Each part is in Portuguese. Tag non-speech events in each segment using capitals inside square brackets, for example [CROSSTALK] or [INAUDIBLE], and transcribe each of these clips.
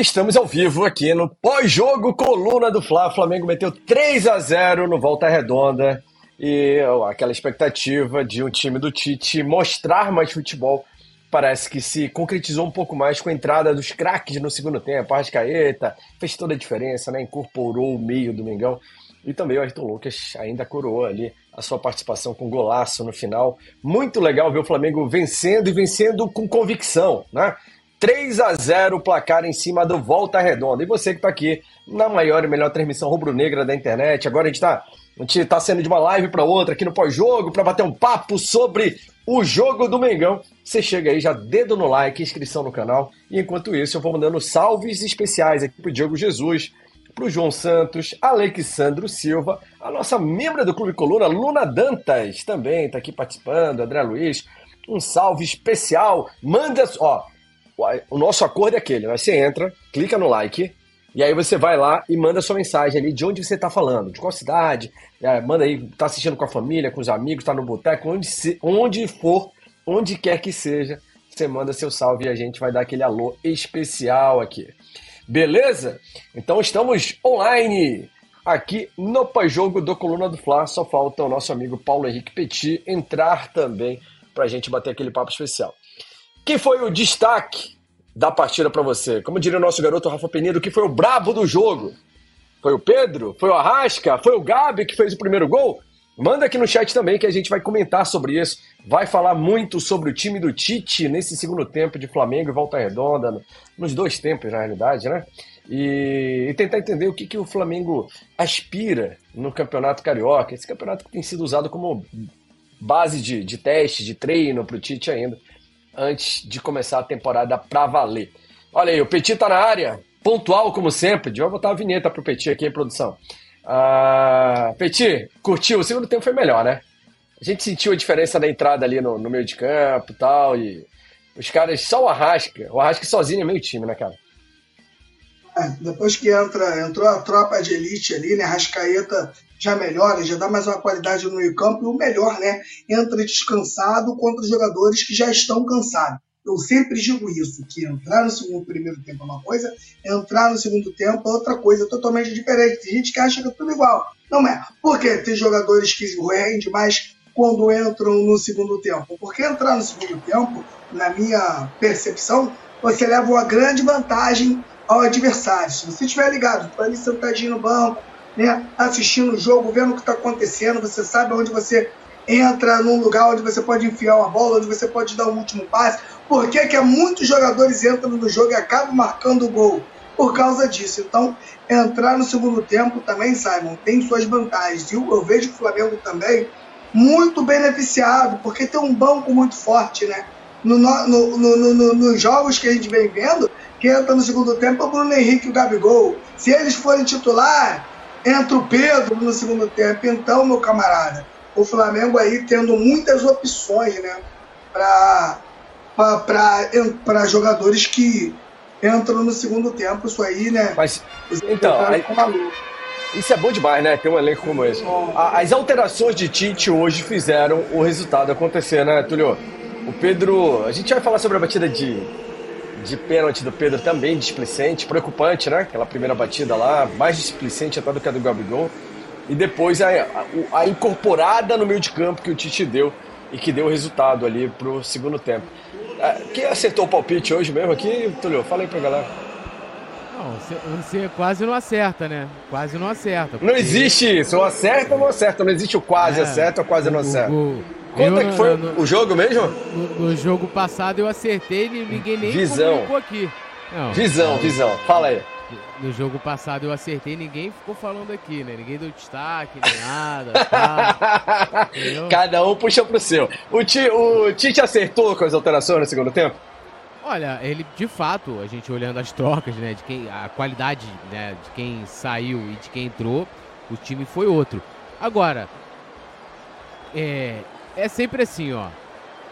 Estamos ao vivo aqui no pós-jogo Coluna do Fla. O Flamengo meteu 3 a 0 no Volta Redonda e aquela expectativa de um time do Tite mostrar mais futebol parece que se concretizou um pouco mais com a entrada dos craques no segundo tempo. Arrascaeta fez toda a diferença, né? incorporou o meio do Mengão. E também o Ayrton Lucas ainda coroou ali a sua participação com golaço no final. Muito legal ver o Flamengo vencendo e vencendo com convicção, né? 3 a 0 o placar em cima do Volta Redonda. E você que está aqui na maior e melhor transmissão rubro-negra da internet. Agora a gente está a gente tá sendo de uma live para outra aqui no pós-jogo para bater um papo sobre o jogo do Mengão. Você chega aí, já dedo no like, inscrição no canal. E enquanto isso, eu vou mandando salves especiais aqui pro Diogo Jesus, pro João Santos, Alexandro Silva, a nossa membra do Clube Coluna, Luna Dantas, também está aqui participando, André Luiz. Um salve especial. Manda, ó, o nosso acordo é aquele, né? Você entra, clica no like, e aí você vai lá e manda sua mensagem ali de onde você está falando, de qual cidade, é, manda aí, tá assistindo com a família, com os amigos, tá no boteco, onde, se, onde for, onde quer que seja, você manda seu salve e a gente vai dar aquele alô especial aqui. Beleza? Então estamos online aqui no pós-jogo do Coluna do Fla. Só falta o nosso amigo Paulo Henrique Petit entrar também para a gente bater aquele papo especial. Quem foi o destaque da partida para você? Como diria o nosso garoto Rafa Penido, que foi o brabo do jogo? Foi o Pedro? Foi o Arrasca? Foi o Gabi que fez o primeiro gol? Manda aqui no chat também que a gente vai comentar sobre isso. Vai falar muito sobre o time do Tite nesse segundo tempo de Flamengo e Volta Redonda, nos dois tempos, na realidade, né? E, e tentar entender o que, que o Flamengo aspira no Campeonato Carioca. Esse campeonato que tem sido usado como base de, de teste, de treino para o Tite ainda antes de começar a temporada pra valer. Olha aí, o Petit tá na área, pontual como sempre. Deixa eu botar a vinheta pro Petit aqui produção. Uh, Petit, curtiu? O segundo tempo foi melhor, né? A gente sentiu a diferença da entrada ali no, no meio de campo e tal, e os caras, só o Arrasca, o Arrasca sozinho é meio time, né, cara? É, depois que entra, entrou a tropa de elite ali, né, Rascaeta já melhora, já dá mais uma qualidade no meio campo, e o melhor, né, entra descansado contra os jogadores que já estão cansados. Eu sempre digo isso, que entrar no segundo primeiro tempo é uma coisa, entrar no segundo tempo é outra coisa totalmente diferente. Tem gente que acha que é tudo igual. Não é. Por quê? Tem jogadores que rendem mais quando entram no segundo tempo. Porque entrar no segundo tempo, na minha percepção, você leva uma grande vantagem ao adversário. Se você estiver ligado, está ali sentadinho no banco, né, assistindo o jogo, vendo o que está acontecendo, você sabe onde você entra num lugar onde você pode enfiar uma bola, onde você pode dar um último passe. Por que, que muitos jogadores entram no jogo e acabam marcando o gol? Por causa disso. Então, entrar no segundo tempo também, Simon, tem suas vantagens. Eu, eu vejo o Flamengo também muito beneficiado, porque tem um banco muito forte, né? No, no, no, no, nos jogos que a gente vem vendo, que entra no segundo tempo é o Bruno Henrique e o Gabigol. Se eles forem titular, entra o Pedro no segundo tempo. Então, meu camarada, o Flamengo aí tendo muitas opções, né? Para jogadores que entram no segundo tempo. Isso aí, né? Mas, então, aí, isso é bom demais, né? Ter um elenco como esse. As alterações de Tite hoje fizeram o resultado acontecer, né, Túlio? O Pedro. A gente vai falar sobre a batida de de pênalti do Pedro também displicente, preocupante, né? Aquela primeira batida lá, mais displicente até do que a do Gabigol. E depois a, a, a incorporada no meio de campo que o Tite deu e que deu o resultado ali pro segundo tempo. Ah, quem acertou o palpite hoje mesmo aqui, Tulio? Fala aí pra galera. Não, você quase não acerta, né? Quase não acerta. Porque... Não existe isso, ou acerta ou não acerta. Não existe o quase é, acerta ou quase não acerta. O, Quanto é que foi no, o jogo mesmo? No, no, jogo passado eu acertei e ninguém nem visão. aqui. Não, visão, não. visão. Fala aí. No jogo passado eu acertei ninguém ficou falando aqui, né? Ninguém deu destaque, nem nada. Tá, [LAUGHS] Cada um puxa pro seu. O, Ti, o Tite acertou com as alterações no segundo tempo? Olha, ele de fato, a gente olhando as trocas, né, de quem a qualidade, né, de quem saiu e de quem entrou, o time foi outro. Agora, é, é sempre assim, ó.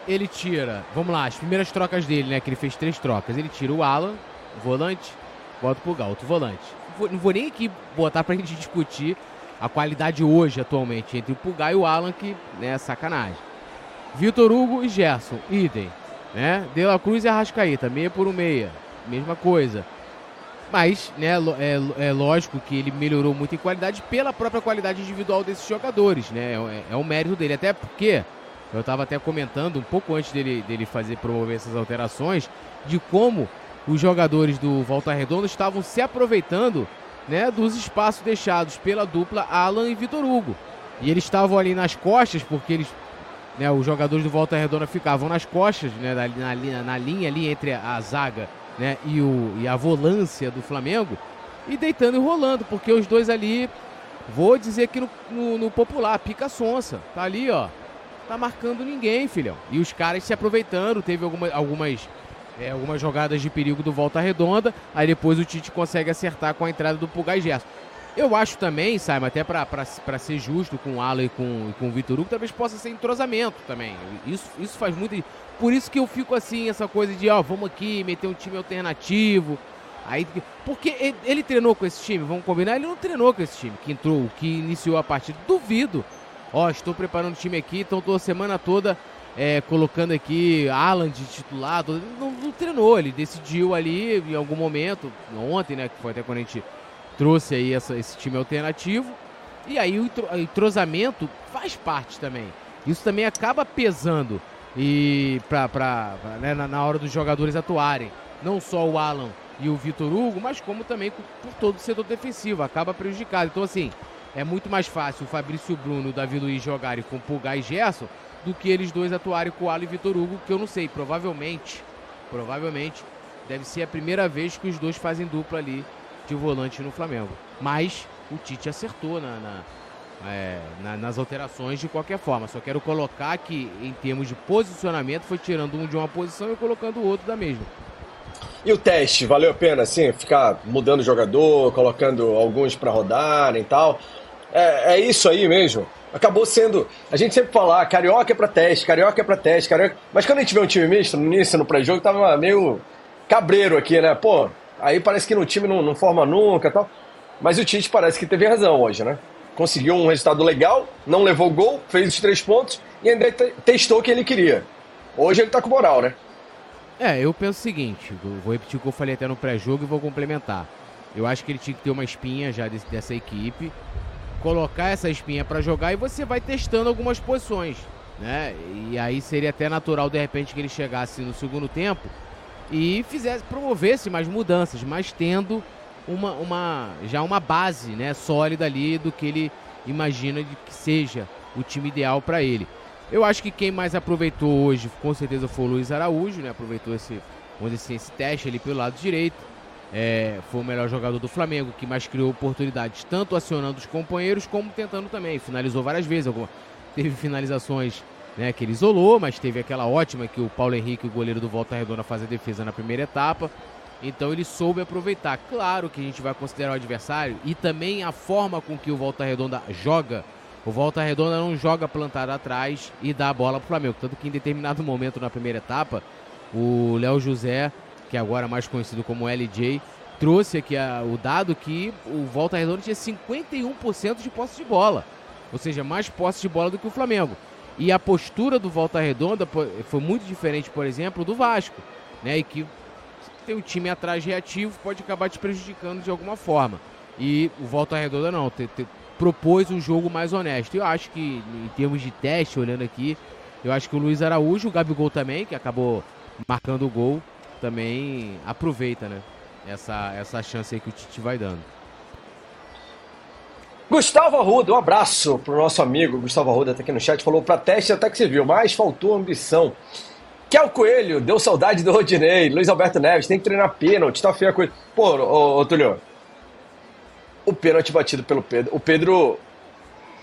Ele tira, vamos lá, as primeiras trocas dele, né? Que ele fez três trocas. Ele tira o Alan, volante, bota pro outro volante. Não vou nem aqui botar pra [LAUGHS] gente discutir a qualidade hoje, atualmente, entre o Pulgar e o Alan, que né, é sacanagem. Vitor Hugo e Gerson, idem. Né? De La Cruz e Arrascaíta, meia por um meia, mesma coisa. Mas, né, é, é lógico que ele melhorou muito em qualidade pela própria qualidade individual desses jogadores, né? É, é um mérito dele. Até porque eu estava até comentando um pouco antes dele, dele fazer promover essas alterações de como os jogadores do Volta Redonda estavam se aproveitando né, dos espaços deixados pela dupla Alan e Vitor Hugo. E eles estavam ali nas costas, porque eles, né, os jogadores do Volta Redonda ficavam nas costas, né, na, na, na linha ali entre a zaga né, e, o, e a volância do Flamengo, e deitando e rolando, porque os dois ali, vou dizer aqui no, no, no popular, pica sonsa, tá ali, ó, tá marcando ninguém, filhão. E os caras se aproveitando, teve alguma, algumas, é, algumas jogadas de perigo do Volta Redonda, aí depois o Tite consegue acertar com a entrada do Pulgar Gerson. Eu acho também, Simon, até para ser justo com o Alan e com, com o Vitor Hugo, talvez possa ser entrosamento também. Isso, isso faz muito. Por isso que eu fico assim, essa coisa de, ó, vamos aqui meter um time alternativo. Aí, porque ele, ele treinou com esse time, vamos combinar? Ele não treinou com esse time que entrou, que iniciou a partida. Duvido. Ó, estou preparando o time aqui, então estou a semana toda é, colocando aqui Alan de titular. Não, não, treinou, ele decidiu ali em algum momento, ontem, né? Que foi até quando a gente trouxe aí essa, esse time alternativo. E aí o entrosamento faz parte também. Isso também acaba pesando e pra, pra né, na, na, hora dos jogadores atuarem. Não só o Alan e o Vitor Hugo, mas como também por todo o setor defensivo. Acaba prejudicado. Então, assim, é muito mais fácil o Fabrício Bruno e o Davi Luiz jogarem com Pulgar e Gerson do que eles dois atuarem com o Alan e Vitor Hugo, que eu não sei. Provavelmente, provavelmente, deve ser a primeira vez que os dois fazem dupla ali de volante no Flamengo. Mas o Tite acertou na, na é, na, nas alterações de qualquer forma. Só quero colocar que, em termos de posicionamento, foi tirando um de uma posição e colocando o outro da mesma. E o teste, valeu a pena, assim, ficar mudando o jogador, colocando alguns para rodarem e tal? É, é, isso aí mesmo. Acabou sendo. A gente sempre fala, ah, carioca é pra teste, carioca é pra teste, carioca. Mas quando a gente vê um time misto, no início, no pré-jogo, tava meio cabreiro aqui, né? Pô, aí parece que no time não, não forma nunca tal. Mas o Tite parece que teve razão hoje, né? conseguiu um resultado legal, não levou gol, fez os três pontos e ainda testou o que ele queria. Hoje ele tá com moral, né? É, eu penso o seguinte, vou repetir o que eu falei até no pré-jogo e vou complementar. Eu acho que ele tinha que ter uma espinha já desse, dessa equipe, colocar essa espinha para jogar e você vai testando algumas posições, né? E aí seria até natural de repente que ele chegasse no segundo tempo e fizesse promovesse mais mudanças, mas tendo uma, uma já uma base né, sólida ali do que ele imagina de que seja o time ideal para ele. Eu acho que quem mais aproveitou hoje, com certeza, foi o Luiz Araújo, né? Aproveitou esse, dizer, esse teste ali pelo lado direito. É, foi o melhor jogador do Flamengo, que mais criou oportunidades, tanto acionando os companheiros como tentando também. Finalizou várias vezes. Alguma, teve finalizações né, que ele isolou, mas teve aquela ótima que o Paulo Henrique, o goleiro do Volta Redonda, faz a defesa na primeira etapa. Então ele soube aproveitar. Claro que a gente vai considerar o adversário e também a forma com que o Volta Redonda joga. O Volta Redonda não joga plantado atrás e dá a bola pro Flamengo. Tanto que em determinado momento na primeira etapa, o Léo José, que agora é mais conhecido como LJ, trouxe aqui a, o dado que o Volta Redonda tinha 51% de posse de bola. Ou seja, mais posse de bola do que o Flamengo. E a postura do Volta Redonda foi muito diferente, por exemplo, do Vasco. Né, e que ter o time atrás reativo pode acabar te prejudicando de alguma forma. E o Volta Redonda não, te, te, propôs um jogo mais honesto. Eu acho que, em termos de teste, olhando aqui, eu acho que o Luiz Araújo, o Gabigol também, que acabou marcando o gol, também aproveita, né? Essa, essa chance aí que o Tite vai dando. Gustavo Arruda, um abraço pro nosso amigo Gustavo Arruda, tá aqui no chat, falou para teste até que você viu, mas faltou ambição. Kel Coelho, deu saudade do Rodinei. Luiz Alberto Neves, tem que treinar pênalti, tá feia a coisa. Pô, ô, ô Tulio, o pênalti batido pelo Pedro. O Pedro,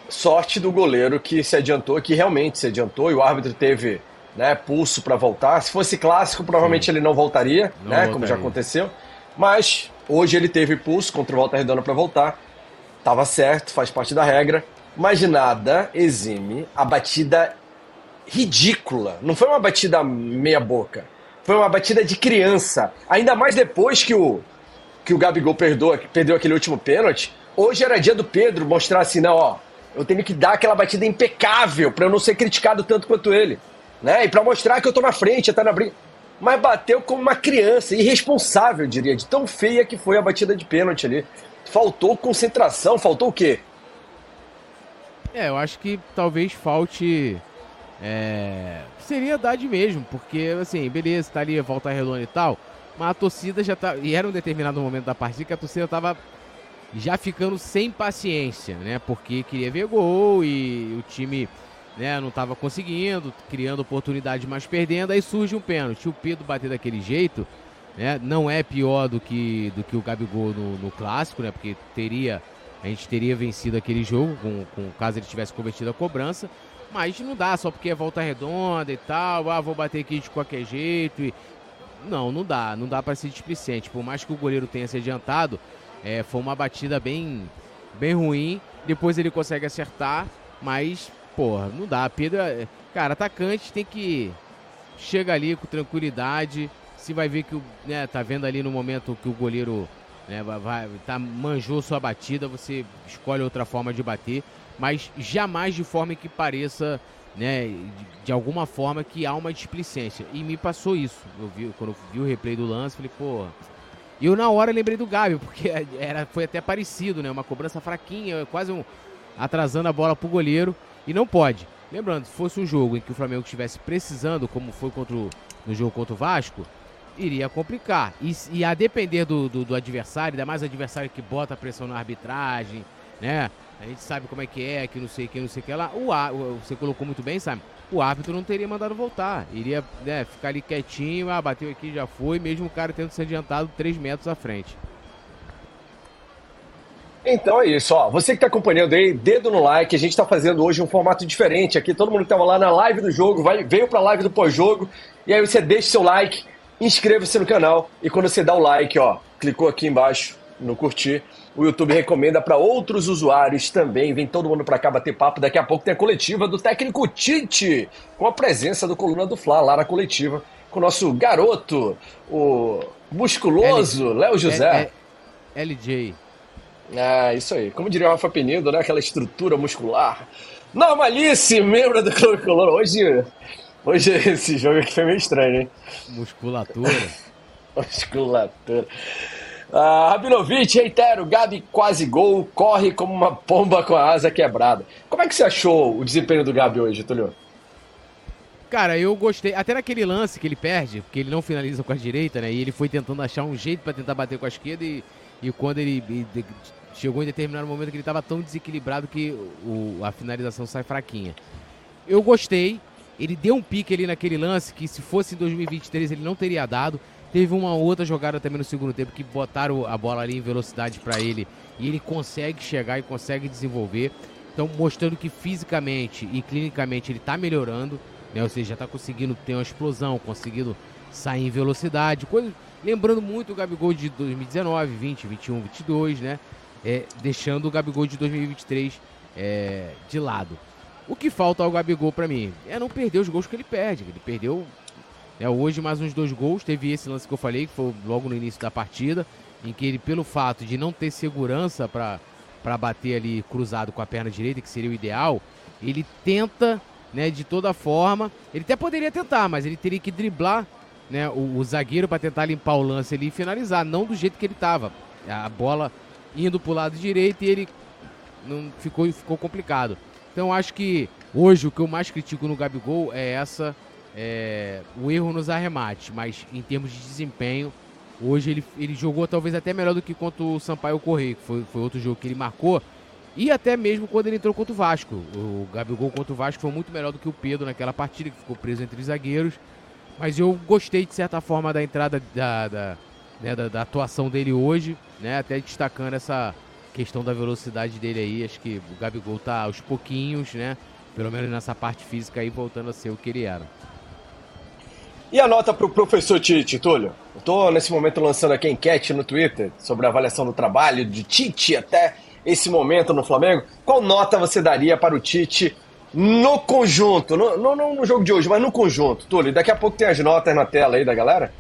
sorte do goleiro que se adiantou, que realmente se adiantou, e o árbitro teve né, pulso para voltar. Se fosse clássico, provavelmente Sim. ele não voltaria, não né, voltaria. como já aconteceu. Mas hoje ele teve pulso contra o Volta Redonda para voltar. Tava certo, faz parte da regra. Mas nada exime a batida ridícula. Não foi uma batida meia boca. Foi uma batida de criança. Ainda mais depois que o que o Gabigol perdoa, perdeu aquele último pênalti. Hoje era dia do Pedro mostrar assim, não, ó, eu tenho que dar aquela batida impecável para eu não ser criticado tanto quanto ele, né? E para mostrar que eu tô na frente, tá na briga. mas bateu como uma criança, irresponsável, diria, de tão feia que foi a batida de pênalti ali. Faltou concentração, faltou o quê? É, eu acho que talvez falte é, seriedade mesmo, porque assim, beleza, tá ali volta redonda e tal, mas a torcida já tá. E era um determinado momento da partida que a torcida tava já ficando sem paciência, né? Porque queria ver gol e o time né, não estava conseguindo, criando oportunidade, mas perdendo. Aí surge um pênalti. O Pedro bater daquele jeito, né? Não é pior do que, do que o Gabigol no, no clássico, né? Porque teria. A gente teria vencido aquele jogo, com, com caso ele tivesse convertido a cobrança. Mas não dá, só porque é volta redonda e tal. Ah, vou bater aqui de qualquer jeito. E... Não, não dá. Não dá para ser displicente. Por mais que o goleiro tenha se adiantado, é, foi uma batida bem, bem ruim. Depois ele consegue acertar, mas porra, não dá. Pedro, é, cara, atacante tem que chega ali com tranquilidade. Se vai ver que o, né, tá vendo ali no momento que o goleiro né, vai, tá, manjou sua batida, você escolhe outra forma de bater, mas jamais de forma que pareça, né, de, de alguma forma que há uma displicência. E me passou isso. Eu vi, quando eu vi o replay do lance, falei, pô. Eu na hora lembrei do Gabi, porque [LAUGHS] era, foi até parecido, né? Uma cobrança fraquinha, quase um, atrasando a bola pro goleiro. E não pode. Lembrando, se fosse um jogo em que o Flamengo estivesse precisando, como foi contra o, no jogo contra o Vasco, iria complicar. E, e a depender do, do, do, adversário, ainda mais o adversário que bota pressão na arbitragem, né? A gente sabe como é que é, que não sei o que, não sei o que lá. O, você colocou muito bem, sabe? O árbitro não teria mandado voltar. Iria né, ficar ali quietinho, ah, bateu aqui, já foi, mesmo o cara tendo se adiantado 3 metros à frente. Então é isso, ó. Você que está acompanhando aí, dedo no like. A gente está fazendo hoje um formato diferente aqui. Todo mundo que estava lá na live do jogo vai, veio para a live do pós-jogo. E aí você deixa seu like, inscreva-se no canal. E quando você dá o like, ó, clicou aqui embaixo no curtir, o YouTube recomenda para outros usuários também. Vem todo mundo para cá bater papo. Daqui a pouco tem a coletiva do técnico Tite, com a presença do Coluna do Fla lá na coletiva, com o nosso garoto, o musculoso Léo José. É, é, LJ. Ah, isso aí. Como diria o Rafa Penido, né? Aquela estrutura muscular. Normalice, membro do Clube Color. Hoje, hoje esse jogo aqui foi meio estranho, hein? Musculatura. [LAUGHS] Musculatura. Ah, Rabinovich, reitero, Gabi quase gol, corre como uma pomba com a asa quebrada. Como é que você achou o desempenho do Gabi hoje, Tulio? Cara, eu gostei. Até naquele lance que ele perde, porque ele não finaliza com a direita, né? E ele foi tentando achar um jeito para tentar bater com a esquerda e, e quando ele, chegou em determinado momento que ele estava tão desequilibrado que o, a finalização sai fraquinha. Eu gostei. Ele deu um pique ali naquele lance que se fosse em 2023 ele não teria dado. Teve uma outra jogada também no segundo tempo que botaram a bola ali em velocidade para ele e ele consegue chegar e consegue desenvolver. Então mostrando que fisicamente e clinicamente ele está melhorando, né? Ou seja, já está conseguindo ter uma explosão, conseguindo sair em velocidade, coisa lembrando muito o Gabigol de 2019, 20, 21, 22, né? é, deixando o Gabigol de 2023 é, de lado. O que falta ao Gabigol para mim é não perder os gols que ele perde. Ele perdeu é, hoje mais uns dois gols. Teve esse lance que eu falei, que foi logo no início da partida, em que ele, pelo fato de não ter segurança para bater ali cruzado com a perna direita, que seria o ideal, ele tenta né, de toda forma. Ele até poderia tentar, mas ele teria que driblar né, o, o zagueiro para tentar limpar o lance ali e finalizar, não do jeito que ele estava. A bola indo para o lado direito e ele não ficou, ficou complicado. Então acho que hoje o que eu mais critico no Gabigol é essa é, o erro nos arremates, mas em termos de desempenho, hoje ele, ele jogou talvez até melhor do que contra o Sampaio Correio, que foi, foi outro jogo que ele marcou. E até mesmo quando ele entrou contra o Vasco. O Gabigol contra o Vasco foi muito melhor do que o Pedro naquela partida, que ficou preso entre os zagueiros. Mas eu gostei, de certa forma, da entrada da, da, né, da, da atuação dele hoje né? Até destacando essa questão da velocidade dele aí. Acho que o Gabigol tá aos pouquinhos, né? Pelo menos nessa parte física aí, voltando a ser o que ele era. E a nota para o professor Tite, Túlio? Eu tô nesse momento lançando aqui a enquete no Twitter sobre a avaliação do trabalho de Tite até esse momento no Flamengo. Qual nota você daria para o Tite no conjunto? No, no, no jogo de hoje, mas no conjunto, Túlio. Daqui a pouco tem as notas na tela aí da galera.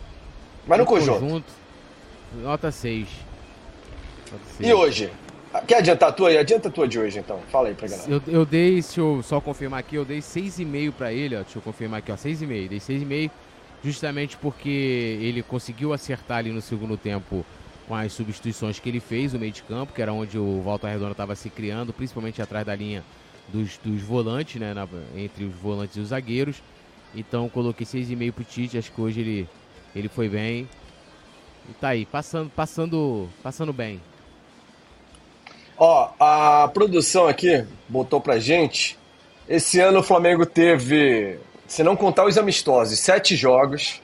Mas no, no conjunto. conjunto. Nota 6. E hoje? Quer adiantar a tua aí? Adianta a tua de hoje, então. Fala aí pra galera. Eu, eu dei, deixa eu só confirmar aqui, eu dei 6,5 pra ele, ó. Deixa eu confirmar aqui, ó. 6,5. Dei 6,5. justamente porque ele conseguiu acertar ali no segundo tempo com as substituições que ele fez, o meio de campo, que era onde o Volta Redonda estava se criando, principalmente atrás da linha dos, dos volantes, né, na, entre os volantes e os zagueiros. Então coloquei 6,5 pro Tite, acho que hoje ele, ele foi bem. E tá aí, passando, passando, passando bem. Ó, a produção aqui botou pra gente. Esse ano o Flamengo teve, se não contar os amistosos, sete jogos.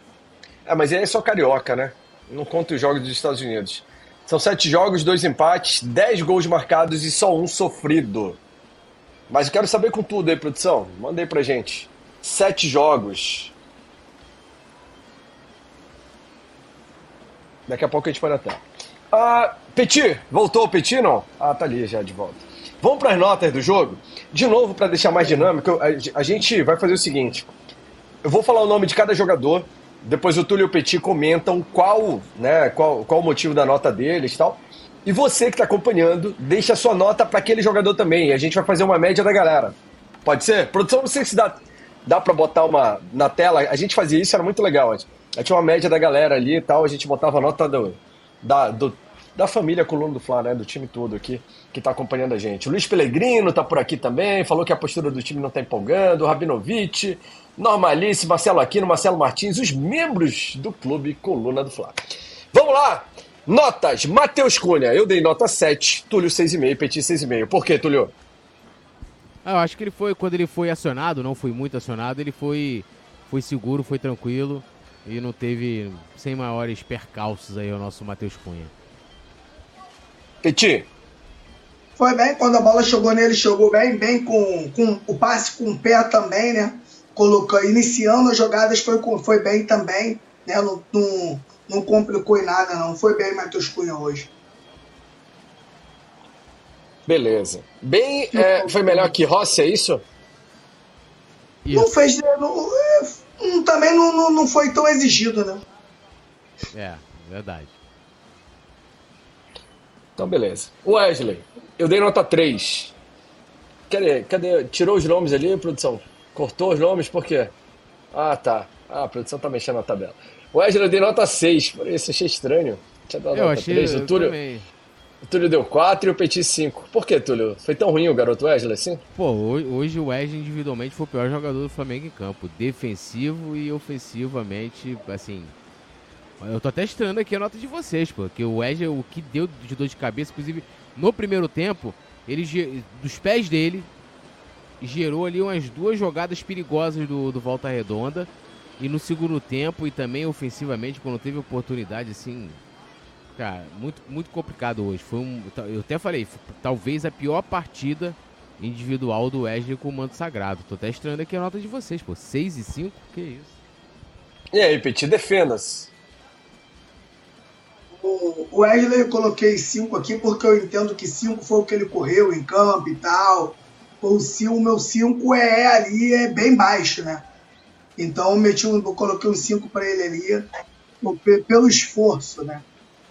É, mas aí é só carioca, né? Não conta os jogos dos Estados Unidos. São sete jogos, dois empates, dez gols marcados e só um sofrido. Mas eu quero saber com tudo aí, produção. Manda aí pra gente. Sete jogos. Daqui a pouco a gente vai tela. Ah, Petit, voltou o Petit não? Ah, tá ali já de volta. Vamos para as notas do jogo? De novo, para deixar mais dinâmico, a gente vai fazer o seguinte. Eu vou falar o nome de cada jogador, depois o Túlio e o Petit comentam qual, né, qual, qual o motivo da nota deles e tal. E você que está acompanhando, deixa a sua nota para aquele jogador também. A gente vai fazer uma média da galera. Pode ser? Produção, não sei se dá, dá para botar uma na tela. A gente fazia isso, era muito legal. A gente tinha uma média da galera ali e tal. A gente botava a nota do, da, do, da família Coluna do Fla, né? Do time todo aqui que está acompanhando a gente. O Luiz Pellegrino está por aqui também. Falou que a postura do time não está empolgando. O Rabinovic, Normalice, Marcelo Aquino, Marcelo Martins, os membros do clube Coluna do Fla. Vamos lá! Notas, Matheus Cunha, eu dei nota 7, Túlio 6,5, Petit 6,5. Por quê, Túlio? Ah, eu acho que ele foi, quando ele foi acionado, não foi muito acionado, ele foi, foi seguro, foi tranquilo e não teve, sem maiores percalços aí o nosso Matheus Cunha. Petit? Foi bem, quando a bola chegou nele, chegou bem, bem com, com o passe com o pé também, né? Colocou, iniciando as jogadas foi, foi bem também, né? No, no, não complicou em nada, não. Foi bem Matheus Cunha hoje. Beleza. Bem, é, foi melhor que Rossi, é isso? isso. Não fez. Não, é, também não, não, não foi tão exigido, né? É, verdade. Então, beleza. Wesley, eu dei nota 3. Cadê? Cadê? Tirou os nomes ali, produção? Cortou os nomes, por quê? Ah, tá. Ah, a produção tá mexendo na tabela. O Wesley deu nota 6, por isso achei estranho. Tinha dado eu nota achei, 3. O Túlio, o Túlio deu 4 e o Petit 5. Por que, Túlio? Foi tão ruim o garoto Wesley assim? Pô, hoje o Wesley individualmente foi o pior jogador do Flamengo em campo. Defensivo e ofensivamente, assim. Eu tô até estranhando aqui a nota de vocês, pô. Que o Wesley, o que deu de dor de cabeça, inclusive no primeiro tempo, ele dos pés dele gerou ali umas duas jogadas perigosas do, do Volta Redonda. E no segundo tempo e também ofensivamente, quando teve oportunidade, assim. Cara, muito, muito complicado hoje. Foi um. Eu até falei, talvez a pior partida individual do Wesley com o manto sagrado. Tô até estranhando aqui a nota de vocês, pô. 6 e 5? Que isso? E aí, Petit, defenda-se. O Wesley eu coloquei 5 aqui porque eu entendo que 5 foi o que ele correu em campo e tal. O, cinco, o meu 5 é ali, é bem baixo, né? Então meti um, coloquei um 5 para ele ali, pelo esforço, né?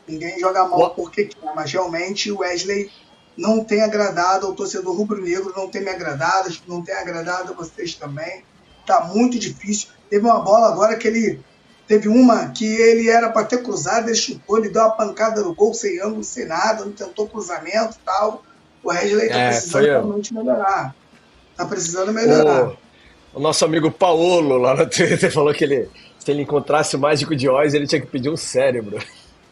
Ninguém joga mal porque quer, mas realmente o Wesley não tem agradado ao torcedor rubro-negro, não tem me agradado, não tem agradado a vocês também. Tá muito difícil. Teve uma bola agora que ele. Teve uma que ele era para ter cruzado, ele chutou, ele deu uma pancada no gol sem ângulo, sem nada, não tentou cruzamento e tal. O Wesley tá é, precisando realmente melhorar. Tá precisando melhorar. O nosso amigo Paolo lá no Twitter [LAUGHS] falou que ele, se ele encontrasse o mágico de Oz, ele tinha que pedir um cérebro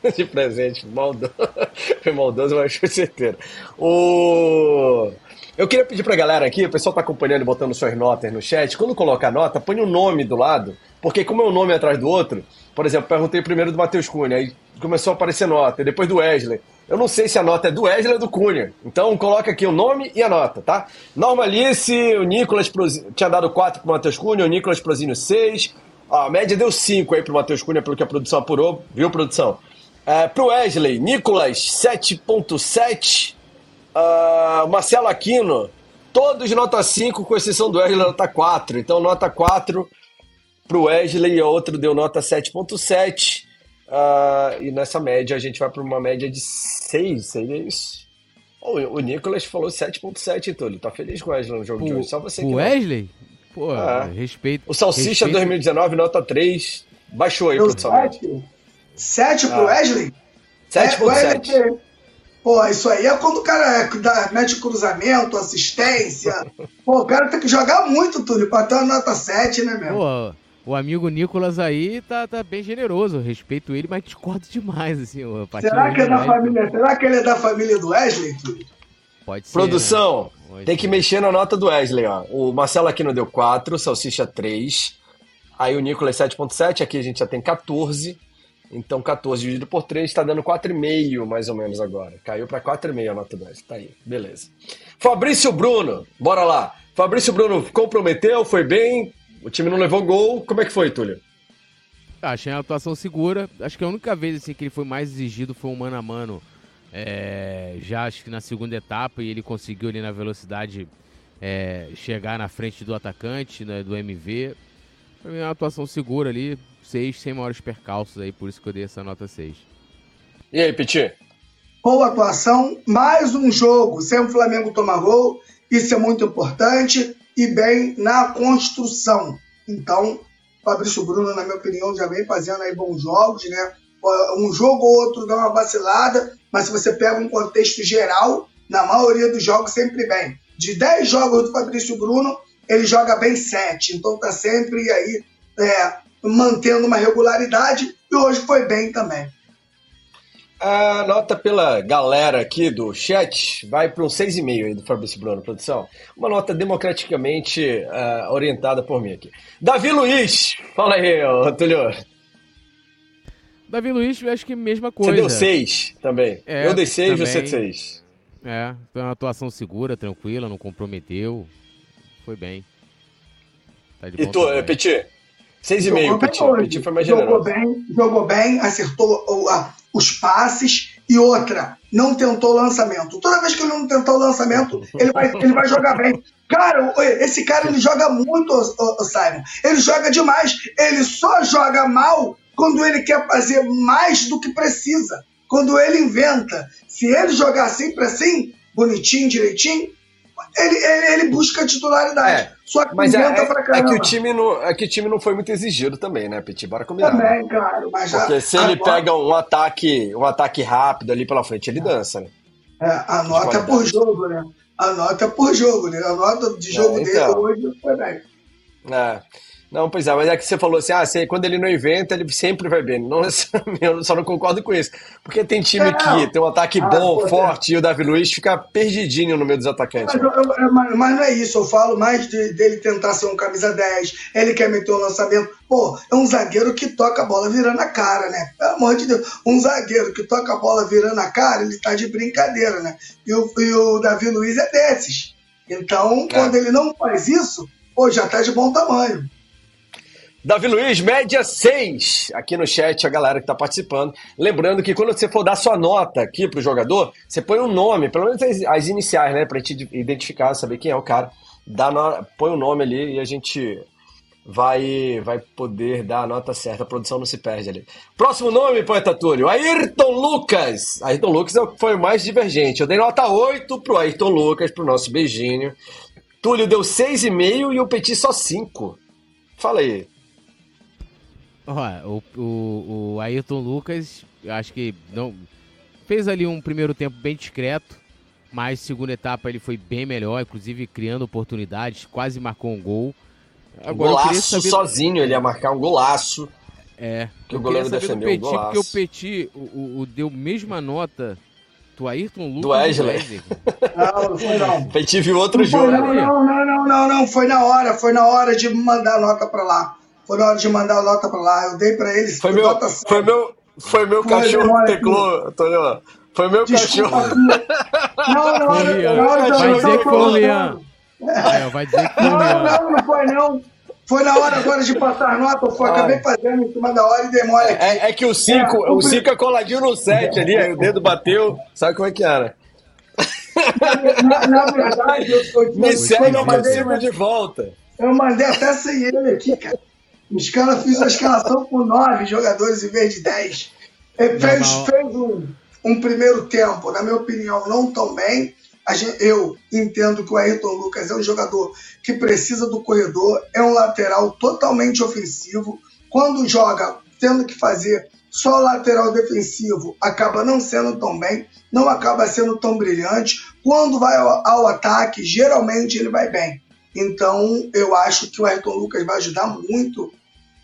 [LAUGHS] de presente. Maldoso. [LAUGHS] Foi maldoso, mas foi certeiro. O... Eu queria pedir pra galera aqui, o pessoal tá acompanhando e botando suas notas no chat. Quando coloca a nota, põe o um nome do lado, porque como é um nome atrás do outro, por exemplo, perguntei primeiro do Matheus Cunha, aí começou a aparecer nota, depois do Wesley. Eu não sei se a nota é do Wesley ou do Cunha. Então coloca aqui o nome e a nota, tá? Normalice, o Nicolas Prozino, tinha dado 4 pro Matheus Cunha, o Nicolas Prozino 6. a média deu 5 aí pro Matheus Cunha, pelo que a produção apurou, viu, produção? É, pro Wesley, Nicolas 7.7. Uh, ah, Marcelo Aquino, todos nota 5, com exceção do Wesley, nota 4. Então, nota 4 pro Wesley e outro deu nota 7.7. Uh, e nessa média a gente vai para uma média de 6, seria isso? Oh, o Nicolas falou 7.7, então ele tá feliz com o Wesley no jogo o, de hoje. Só você o Wesley? Pô, é. respeito. O Salsicha respeito. 2019, nota 3. Baixou aí, produção. 7? 7 pro ah. Wesley? 7.7. É, Pô, isso aí é quando o cara é, dá, mete cruzamento, assistência. [LAUGHS] Pô, o cara tem que jogar muito, Túlio, pra ter uma nota 7, né, meu? Pô, o amigo Nicolas aí tá, tá bem generoso. Respeito ele, mas discordo demais, assim. Será que, é da família, será que ele é da família do Wesley, Túlio? Pode ser. Produção, né? tem ser. que mexer na nota do Wesley, ó. O Marcelo aqui não deu 4, Salsicha 3. Aí o Nicolas 7.7, aqui a gente já tem 14. Então 14 dividido por 3 está dando 4,5 mais ou menos agora. Caiu para 4,5 a nota 10. Tá aí, beleza. Fabrício Bruno, bora lá. Fabrício Bruno comprometeu, foi bem, o time não levou gol. Como é que foi, Túlio? Achei a atuação segura. Acho que a única vez assim, que ele foi mais exigido foi um mano a mano. É, já acho que na segunda etapa e ele conseguiu ali na velocidade é, chegar na frente do atacante, né, do MV. Foi uma atuação segura ali, 6 sem maiores percalços aí, por isso que eu dei essa nota 6. E aí, Petit? Boa atuação, mais um jogo sem o Flamengo tomar gol, isso é muito importante, e bem na construção. Então, Fabrício Bruno, na minha opinião, já vem fazendo aí bons jogos, né? Um jogo ou outro dá uma vacilada, mas se você pega um contexto geral, na maioria dos jogos sempre bem. De 10 jogos do Fabrício Bruno, ele joga bem 7, então tá sempre aí é, mantendo uma regularidade e hoje foi bem também. A nota pela galera aqui do chat vai para um 6,5 aí do Fabrício Bruno, produção. Uma nota democraticamente uh, orientada por mim aqui. Davi Luiz, fala aí, Túlio. Davi Luiz, eu acho que mesma coisa. Você deu 6 também. É, eu dei 6, você deu 6. É, foi uma atuação segura, tranquila, não comprometeu. Foi bem. Tá e tu, Petit? 6,5, Petit. Petit foi mais. Jogou bem, jogou bem, acertou uh, os passes e outra, não tentou lançamento. Toda vez que ele não tentou o lançamento, ele vai, ele vai jogar bem. Cara, esse cara ele joga muito, o, Simon. Ele joga demais. Ele só joga mal quando ele quer fazer mais do que precisa. Quando ele inventa. Se ele jogar sempre assim, bonitinho, direitinho, ele, ele, ele busca titularidade. É, só que mas inventa é, pra caramba. É que, o time não, é que o time não foi muito exigido também, né, Petit? Bora combinar. Também, né? claro. Mas Porque se ele pega um ataque, um ataque rápido ali pela frente, ele dança, né? É, a nota é por jogo, né? A nota é por jogo, né? A nota de jogo é, então. dele hoje foi bem. É. Não, pois é, mas é que você falou assim, ah, você, quando ele não inventa, ele sempre vai bem. Não, [LAUGHS] eu só não concordo com isso. Porque tem time que tem um ataque ah, bom, pô, forte, é. e o Davi Luiz fica perdidinho no meio dos atacantes. Mas, eu, mas, mas não é isso, eu falo mais de, dele tentar ser um camisa 10, ele quer meter um lançamento. Pô, é um zagueiro que toca a bola virando a cara, né? Pelo amor de Deus, um zagueiro que toca a bola virando a cara, ele tá de brincadeira, né? E o, e o Davi Luiz é desses. Então, é. quando ele não faz isso, pô, já tá de bom tamanho. Davi Luiz, média 6 aqui no chat, a galera que está participando. Lembrando que quando você for dar sua nota aqui pro jogador, você põe um nome, pelo menos as, as iniciais, né? Pra gente identificar, saber quem é o cara. Dá no, põe o um nome ali e a gente vai vai poder dar a nota certa. A produção não se perde ali. Próximo nome, poeta Túlio, Ayrton Lucas. Ayrton Lucas é foi o mais divergente. Eu dei nota 8 pro Ayrton Lucas, pro nosso beijinho. Túlio deu 6,5 e o Petit só 5. Fala aí. Ó, o, o, o Ayrton Lucas, acho que não fez ali um primeiro tempo bem discreto, mas segunda etapa ele foi bem melhor, inclusive criando oportunidades, quase marcou um gol. Agora, golaço saber... sozinho, ele ia marcar um golaço. É. Que o goleiro defendeu Petit, um golaço. Porque o Petit o, o, o, deu mesma nota do Ayrton Lucas. Do Wesley. [LAUGHS] Não, não foi não. Petit viu outro não jogo. Não, não, não, não, não, não, foi na hora, foi na hora de mandar a nota pra lá. Foi na hora de mandar a nota pra lá. Eu dei pra eles. Foi meu, nota foi meu, foi meu cachorro que teclou, Antônio. Foi meu Desculpa, cachorro. Não, não, não, não, Vai dizer que foi o Lian. É, vai dizer que foi o Lian. Não, não foi não. Foi na hora agora de passar nota, foi, acabei fazendo em cima da hora e demora aqui. É, é que o 5 é, o cinco é coladinho no 7 ali, aí o dedo bateu, sabe como é que era? Na, na verdade, eu sou. Me segue, eu participo de volta. Eu mandei até sem ele aqui, cara. Os caras fizeram a escalação com nove jogadores em vez de dez. Ele fez, fez um, um, primeiro tempo, na minha opinião, não tão bem. Gente, eu entendo que o Ayrton Lucas é um jogador que precisa do corredor, é um lateral totalmente ofensivo, quando joga tendo que fazer só lateral defensivo, acaba não sendo tão bem, não acaba sendo tão brilhante. Quando vai ao, ao ataque, geralmente ele vai bem. Então, eu acho que o Ayrton Lucas vai ajudar muito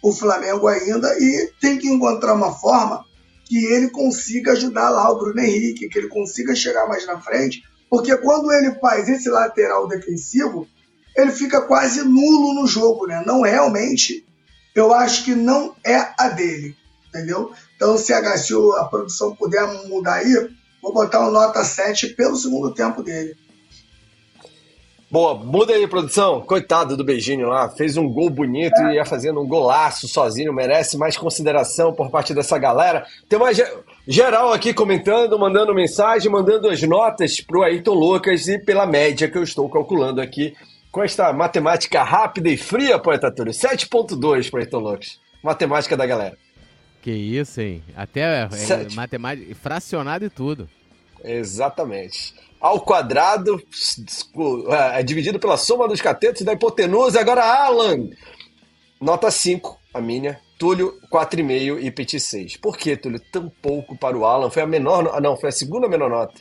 o Flamengo ainda e tem que encontrar uma forma que ele consiga ajudar lá o Bruno Henrique, que ele consiga chegar mais na frente, porque quando ele faz esse lateral defensivo, ele fica quase nulo no jogo, né? Não realmente, eu acho que não é a dele, entendeu? Então, se a, se a produção puder mudar aí, vou botar uma nota 7 pelo segundo tempo dele. Boa, muda aí, produção. Coitado do Beijinho lá. Fez um gol bonito é. e ia fazendo um golaço sozinho. Merece mais consideração por parte dessa galera. Tem mais geral aqui comentando, mandando mensagem, mandando as notas pro Ayrton Lucas e pela média que eu estou calculando aqui com esta matemática rápida e fria, poeta Túlio. 7.2 pro Ayrton Lucas. Matemática da galera. Que isso, hein? Até é, matemática, fracionado e tudo. Exatamente ao quadrado, é, dividido pela soma dos catetos da hipotenusa. Agora, Alan, nota 5, a minha. Túlio, 4,5 e Petit 6. Por que, Túlio, tão pouco para o Alan? Foi a menor, ah, não, foi a segunda menor nota.